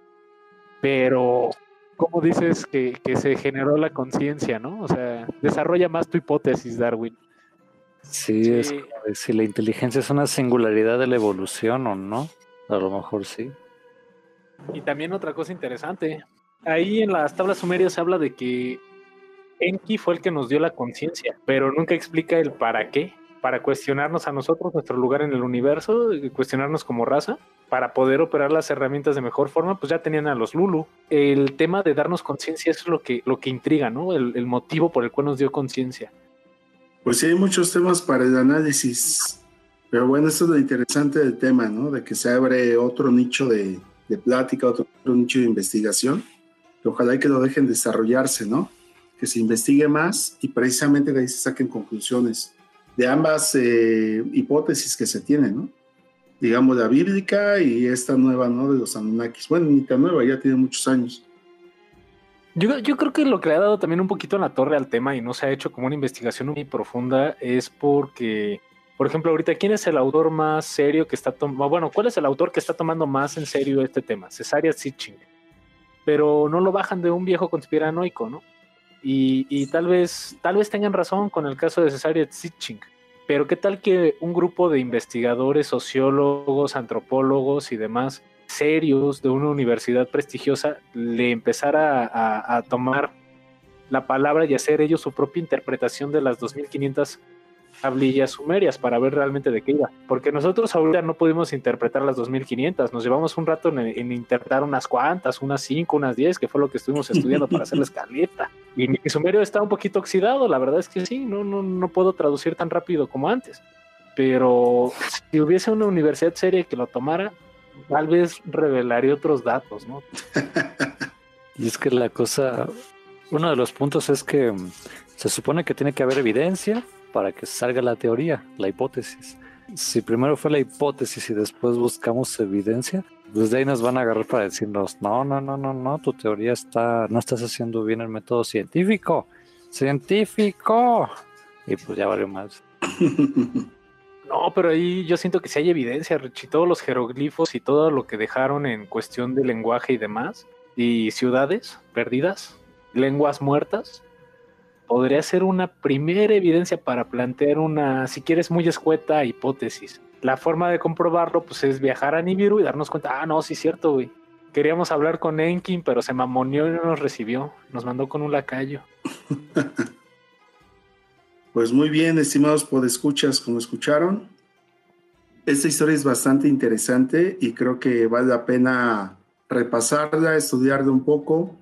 [SPEAKER 4] pero ¿cómo dices que, se generó la conciencia, no? O sea, desarrolla más tu hipótesis, Darwin.
[SPEAKER 3] Sí, es si la inteligencia es una singularidad de la evolución o no. A lo mejor sí.
[SPEAKER 4] Y también otra cosa interesante. Ahí en las tablas sumerias se habla de que Enki fue el que nos dio la conciencia, pero nunca explica el para qué, para cuestionarnos a nosotros nuestro lugar en el universo, cuestionarnos como raza, para poder operar las herramientas de mejor forma, pues ya tenían a los Lulu. El tema de darnos conciencia es lo que, lo que intriga, ¿no? El, motivo por el cual nos dio conciencia.
[SPEAKER 2] Pues sí, hay muchos temas para el análisis, pero bueno, eso es lo interesante del tema, ¿no? De que se abre otro nicho de, plática, otro, otro nicho de investigación, que ojalá y que lo dejen desarrollarse, ¿no? que se investigue más y precisamente de ahí se saquen conclusiones de ambas eh, hipótesis que se tienen, ¿no? Digamos, la bíblica y esta nueva, ¿no? De los Anunnakis. Bueno, ni tan nueva, ya tiene muchos años.
[SPEAKER 4] Yo, yo, creo que lo que le ha dado también un poquito en la torre al tema y no se ha hecho como una investigación muy profunda es porque Por ejemplo, ahorita, ¿quién es el autor más serio que está tomando, bueno, cuál es el autor que está tomando más en serio este tema? Cesaria Sitching. Pero no lo bajan de un viejo conspiranoico, ¿no? Y, y, tal vez, tal vez tengan razón con el caso de Cesaria Sitching. Pero qué tal que un grupo de investigadores, sociólogos, antropólogos y demás serios de una universidad prestigiosa le empezara a, a tomar la palabra y hacer ellos su propia interpretación de las 2500 tablillas sumerias para ver realmente de qué iba. Porque nosotros ahorita no pudimos interpretar las 2500, nos llevamos un rato en, interpretar unas cuantas, unas 5, unas 10, que fue lo que estuvimos estudiando para hacer la escaleta. Y mi sumerio está un poquito oxidado, la verdad es que sí, no, no, no puedo traducir tan rápido como antes. Pero si hubiese una universidad seria que lo tomara, tal vez revelaría otros datos, ¿no?
[SPEAKER 3] y es que la cosa, uno de los puntos es que se supone que tiene que haber evidencia para que salga la teoría, la hipótesis. Si primero fue la hipótesis y después buscamos evidencia, pues de ahí nos van a agarrar para decirnos, no, no, no, no, no, tu teoría está, no estás haciendo bien el método científico. Científico. Y pues ya valió más.
[SPEAKER 4] No, pero ahí yo siento que si hay evidencia, Richie, todos los jeroglifos y todo lo que dejaron en cuestión de lenguaje y demás, y ciudades perdidas, lenguas muertas, podría ser una primera evidencia para plantear una, si quieres, muy escueta hipótesis. La forma de comprobarlo, pues, es viajar a Nibiru y darnos cuenta, ah, no, sí es cierto, güey. Queríamos hablar con Enkin, pero se mamoneó y no nos recibió. Nos mandó con un lacayo.
[SPEAKER 2] pues muy bien, estimados podescuchas, como escucharon. Esta historia es bastante interesante y creo que vale la pena repasarla, estudiarla un poco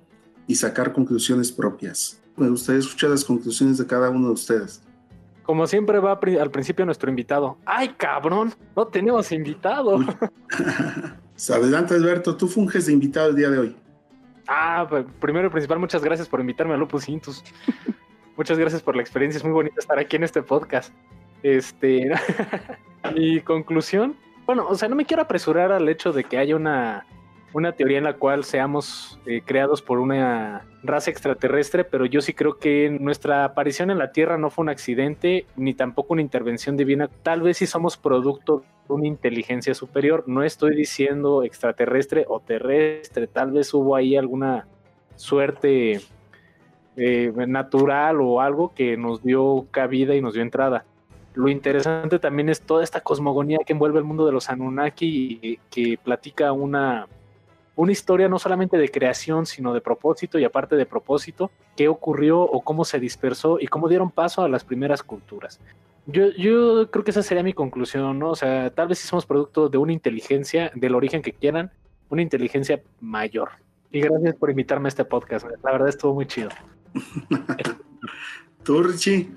[SPEAKER 2] y sacar conclusiones propias me gustaría escuchar las conclusiones de cada uno de ustedes.
[SPEAKER 4] Como siempre va al principio nuestro invitado. ¡Ay, cabrón! No tenemos invitado.
[SPEAKER 2] Adelante, Alberto. Tú funges de invitado el día de hoy.
[SPEAKER 4] Ah, pues, primero y principal, muchas gracias por invitarme a Lupus Intus. muchas gracias por la experiencia. Es muy bonito estar aquí en este podcast. Este, mi conclusión, bueno, o sea, no me quiero apresurar al hecho de que haya una una teoría en la cual seamos eh, creados por una raza extraterrestre, pero yo sí creo que nuestra aparición en la Tierra no fue un accidente ni tampoco una intervención divina. Tal vez sí somos producto de una inteligencia superior. No estoy diciendo extraterrestre o terrestre. Tal vez hubo ahí alguna suerte eh, natural o algo que nos dio cabida y nos dio entrada. Lo interesante también es toda esta cosmogonía que envuelve el mundo de los Anunnaki y que platica una una historia no solamente de creación, sino de propósito y aparte de propósito, qué ocurrió o cómo se dispersó y cómo dieron paso a las primeras culturas. Yo, yo creo que esa sería mi conclusión, ¿no? O sea, tal vez si somos producto de una inteligencia, del origen que quieran, una inteligencia mayor. Y gracias por invitarme a este podcast. La verdad estuvo muy chido.
[SPEAKER 2] Tú, Richie,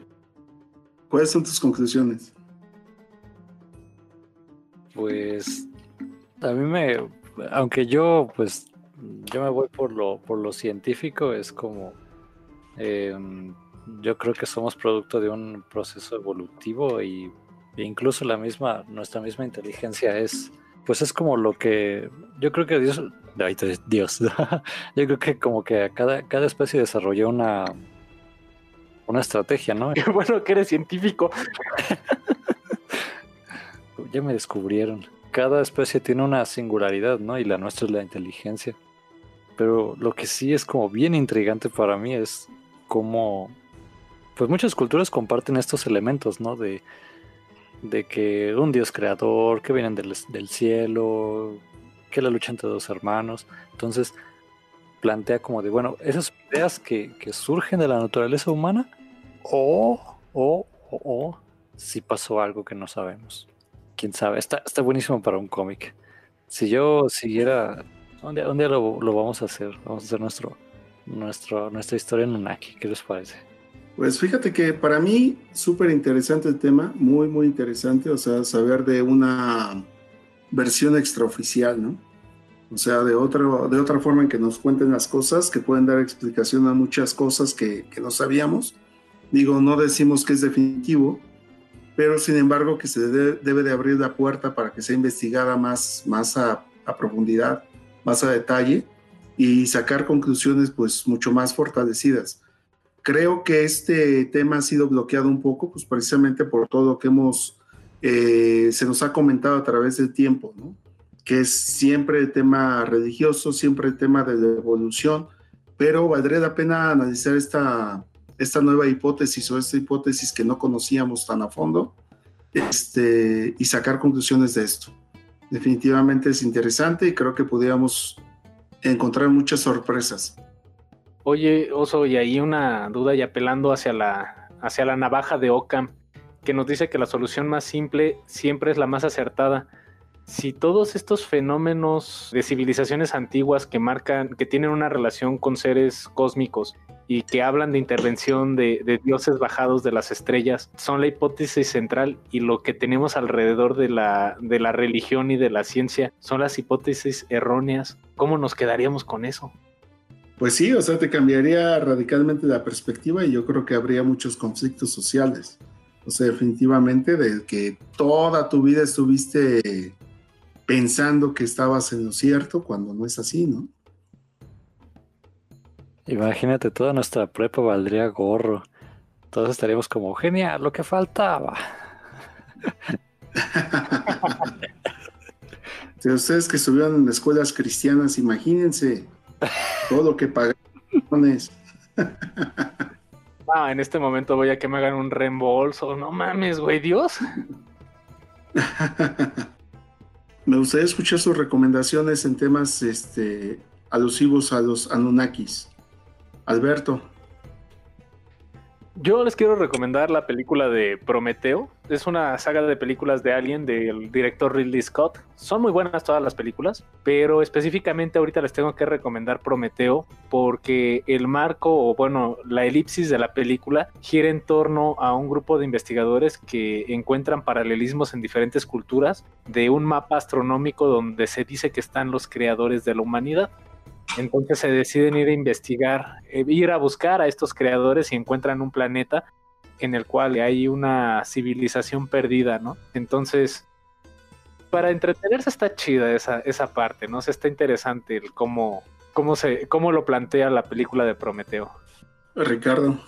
[SPEAKER 2] ¿cuáles son tus conclusiones?
[SPEAKER 3] Pues a mí me, aunque yo, pues, yo me voy por lo, por lo científico, es como, em, yo creo que somos producto de un proceso evolutivo y e incluso la misma, nuestra misma inteligencia es, pues es como lo que, yo creo que Dios, Dios, yo creo que como que cada, cada especie desarrolló una, una estrategia, ¿no?
[SPEAKER 4] Qué bueno que eres científico.
[SPEAKER 3] ya me descubrieron cada especie tiene una singularidad, ¿no? Y la nuestra es la inteligencia. Pero lo que sí es como bien intrigante para mí es cómo, pues muchas culturas comparten estos elementos, ¿no? De, de que un dios creador, que vienen del, cielo, que la lucha entre dos hermanos. Entonces, plantea como de, bueno, esas ideas que, surgen de la naturaleza humana, o, o, o, o, si pasó algo que no sabemos quién sabe. Está, está buenísimo para un cómic. Si yo siguiera. Un día, lo, vamos a hacer. Vamos a hacer nuestro, nuestro, nuestra historia en Unaki. ¿Qué les parece?
[SPEAKER 2] Pues fíjate que para mí súper interesante el tema, muy, muy interesante, o sea, saber de una versión extraoficial, ¿no? O sea, de otra, de otra forma en que nos cuenten las cosas, que pueden dar explicación a muchas cosas que, que no sabíamos. Digo, no decimos que es definitivo, pero sin embargo que se debe, de abrir la puerta para que sea investigada más, más a, profundidad, más a detalle y sacar conclusiones pues mucho más fortalecidas. Creo que este tema ha sido bloqueado un poco, pues precisamente por todo lo que hemos eh, se nos ha comentado a través del tiempo, ¿no? que es siempre el tema religioso, siempre el tema de la evolución, pero valdría la pena analizar esta, esta nueva hipótesis o esta hipótesis que no conocíamos tan a fondo este, y sacar conclusiones de esto. Definitivamente es interesante y creo que podríamos encontrar muchas sorpresas.
[SPEAKER 4] Oye, Oso, y ahí una duda y apelando hacia la, hacia la navaja de Ockham, que nos dice que la solución más simple siempre es la más acertada. Si todos estos fenómenos de civilizaciones antiguas que marcan, que tienen una relación con seres cósmicos y que hablan de intervención de, dioses bajados de las estrellas, son la hipótesis central y lo que tenemos alrededor de la, de la religión y de la ciencia son las hipótesis erróneas, ¿cómo nos quedaríamos con eso?
[SPEAKER 2] Pues sí, o sea, te cambiaría radicalmente la perspectiva y yo creo que habría muchos conflictos sociales. O sea, definitivamente de que toda tu vida estuviste pensando que estabas en lo cierto cuando no es así, ¿no?
[SPEAKER 3] Imagínate, toda nuestra prepa valdría gorro. Todos estaríamos como, genial, lo que faltaba.
[SPEAKER 2] si ustedes que estuvieron en escuelas cristianas, imagínense todo lo que pagaron.
[SPEAKER 4] ah, en este momento voy a que me hagan un reembolso. No mames, güey, Dios.
[SPEAKER 2] me gustaría escuchar sus recomendaciones en temas este, alusivos a los Anunnakis. Alberto.
[SPEAKER 4] Yo les quiero recomendar la película de Prometeo. Es una saga de películas de Alien del director Ridley Scott. Son muy buenas todas las películas, pero específicamente ahorita les tengo que recomendar Prometeo porque el marco o bueno, la elipsis de la película gira en torno a un grupo de investigadores que encuentran paralelismos en diferentes culturas de un mapa astronómico donde se dice que están los creadores de la humanidad. Entonces se deciden ir a investigar, eh, ir a buscar a estos creadores y encuentran un planeta en el cual hay una civilización perdida, ¿no? Entonces, para entretenerse está chida esa, esa parte, ¿no? Está interesante el cómo, cómo, se, cómo lo plantea la película de Prometeo.
[SPEAKER 2] Ricardo.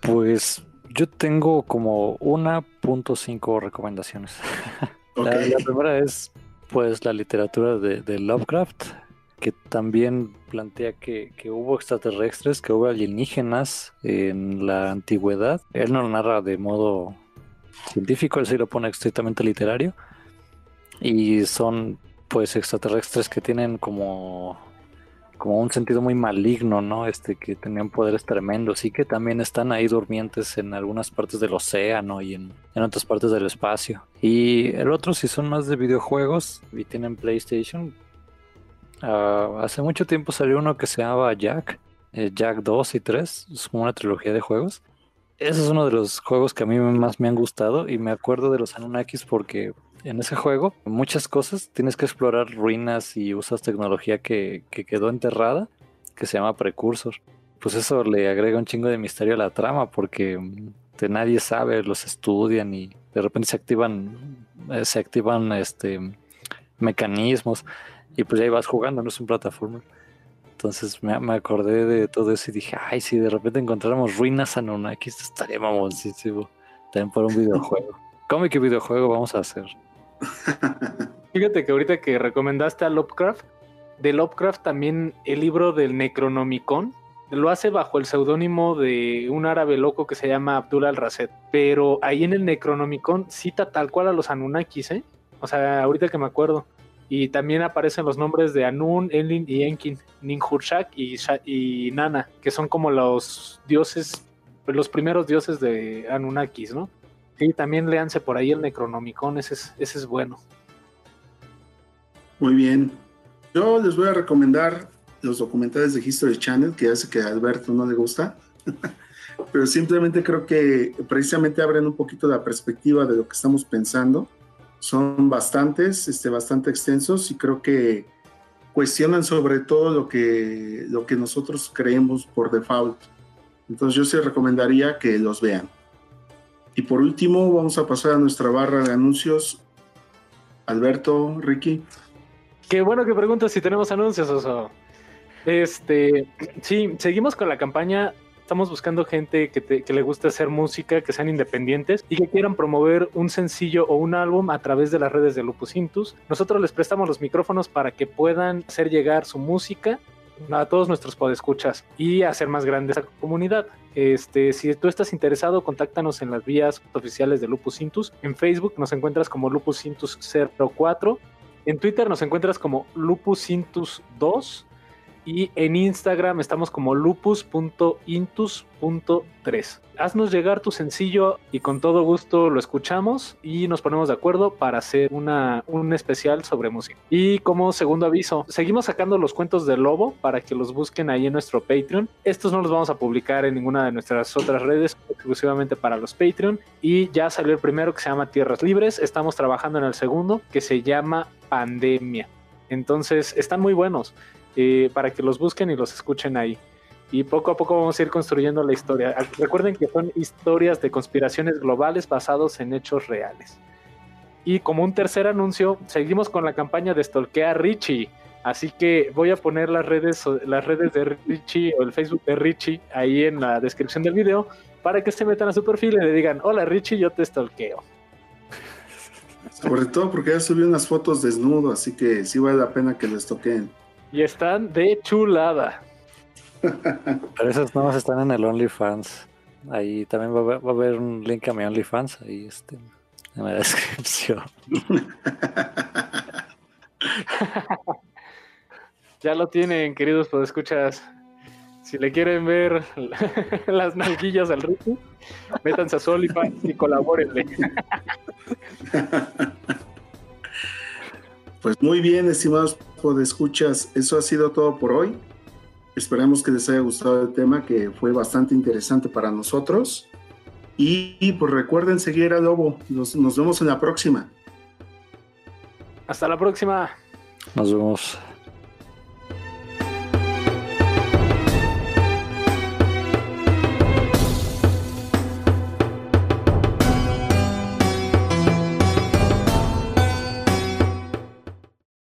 [SPEAKER 3] Pues yo tengo como una punto cinco recomendaciones. La, primera es pues la literatura de, de Lovecraft que también plantea que, hubo extraterrestres, que hubo alienígenas en la antigüedad. Él no lo narra de modo científico, él sí lo pone estrictamente literario. Y son pues extraterrestres que tienen como, como un sentido muy maligno, ¿no? Este, que tenían poderes tremendos y que también están ahí durmientes en algunas partes del océano y en, en otras partes del espacio. Y el otro, si son más de videojuegos y tienen PlayStation, Ah, hace mucho tiempo salió uno que se llamaba Jack, eh, Jack 2 y 3, es como una trilogía de juegos. Ese es uno de los juegos que a mí más me han gustado y me acuerdo de los Anunnakis porque en ese juego muchas cosas tienes que explorar ruinas y usas tecnología que, que quedó enterrada, que se llama Precursor. Pues eso le agrega un chingo de misterio a la trama porque mm, nadie sabe, los estudian y de repente se activan, eh, se activan este mecanismos. Y pues ya ibas jugando, no es un plataforma. Entonces me, me, acordé de todo eso y dije, ay, si de repente encontráramos ruinas Anunnaki, esto estaría mamoncísimo. También por un videojuego. ¿Cómo que videojuego vamos a hacer?
[SPEAKER 4] Fíjate que ahorita que recomendaste a Lovecraft, de Lovecraft también el libro del Necronomicon, lo hace bajo el seudónimo de un árabe loco que se llama Abdul al-Raset. Pero ahí en el Necronomicon cita tal cual a los Anunnakis, ¿eh? O sea, ahorita que me acuerdo. Y también aparecen los nombres de Anun, Enlil y Enkin, Ninjurshak y, y Nana, que son como los dioses, los primeros dioses de Anunnakis, ¿no? Y también léanse por ahí el Necronomicon, ese es, ese es bueno.
[SPEAKER 2] Muy bien. Yo les voy a recomendar los documentales de History Channel, que hace que a Alberto no le gusta. Pero simplemente creo que precisamente abren un poquito la perspectiva de lo que estamos pensando son bastantes, este, bastante extensos y creo que cuestionan sobre todo lo que, lo que nosotros creemos por default. Entonces yo sí recomendaría que los vean. Y por último vamos a pasar a nuestra barra de anuncios. Alberto, Ricky.
[SPEAKER 4] Qué bueno que preguntas si tenemos anuncios, Oso. Este, sí, seguimos con la campaña Estamos buscando gente que, le guste hacer música, que sean independientes y que quieran promover un sencillo o un álbum a través de las redes de Lupus Intus. Nosotros les prestamos los micrófonos para que puedan hacer llegar su música a todos nuestros podescuchas y hacer más grande esa comunidad. Este, si tú estás interesado, contáctanos en las vías oficiales de Lupus Intus. En Facebook nos encuentras como Lupus Intus 04. En Twitter nos encuentras como Lupus Intus 2. Y en Instagram estamos como lupus.intus.3. Haznos llegar tu sencillo y con todo gusto lo escuchamos y nos ponemos de acuerdo para hacer una, un especial sobre música. Y como segundo aviso, seguimos sacando los cuentos del lobo para que los busquen ahí en nuestro Patreon. Estos no los vamos a publicar en ninguna de nuestras otras redes, exclusivamente para los Patreon. Y ya salió el primero que se llama Tierras Libres. Estamos trabajando en el segundo que se llama Pandemia. Entonces están muy buenos eh, para que los busquen y los escuchen ahí. Y poco a poco vamos a ir construyendo la historia. Recuerden que son historias de conspiraciones globales basados en hechos reales. Y como un tercer anuncio, seguimos con la campaña de Stalkea Richie. Así que voy a poner las redes, las redes de Richie o el Facebook de Richie ahí en la descripción del video para que se metan a su perfil y le digan, hola Richie, yo te stalkeo.
[SPEAKER 2] Sobre todo porque ya subí unas fotos desnudo, así que sí vale la pena que les toquen.
[SPEAKER 4] Y están de chulada.
[SPEAKER 3] Pero esas nuevas están en el OnlyFans. Ahí también va a, haber, va a haber un link a mi OnlyFans ahí este, en la descripción.
[SPEAKER 4] ya lo tienen, queridos escuchas. Si le quieren ver las nalguillas al Ricky, métanse a su OnlyFans y colabórenle.
[SPEAKER 2] Pues muy bien, estimados escuchas, eso ha sido todo por hoy. Esperamos que les haya gustado el tema, que fue bastante interesante para nosotros. Y, y pues recuerden seguir a Lobo. Nos, nos vemos en la próxima.
[SPEAKER 4] Hasta la próxima.
[SPEAKER 3] Nos vemos.